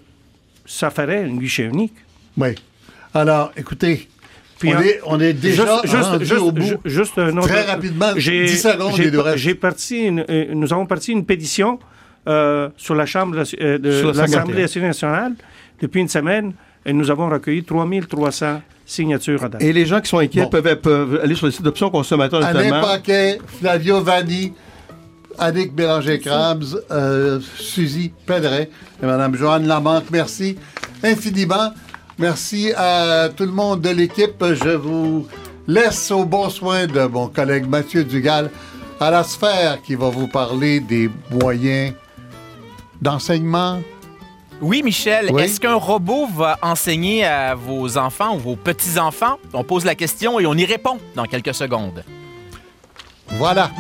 ça ferait un guichet unique. Oui. Alors, écoutez, on, est, déjà juste, au bout. Juste Très rapidement, 10 secondes J'ai parti nous avons parti une pétition euh, sur la Chambre de, de l'Assemblée nationale depuis une semaine et nous avons recueilli 3300 signatures à date. Et les gens qui sont inquiets peuvent, aller sur le site d'options consommateurs notamment. Alain Paquet, Flavio Vanni, Annick Bélanger-Crabs, euh, Suzy Pedret et Mme Joanne Lamanque. Merci infiniment. Merci à tout le monde de l'équipe. Je vous laisse au bon soin de mon collègue Mathieu Dugal à la sphère qui va vous parler des moyens d'enseignement? Oui, Michel. Est-ce qu'un robot va enseigner à vos enfants ou vos petits-enfants? On pose la question et on y répond dans quelques secondes. Voilà.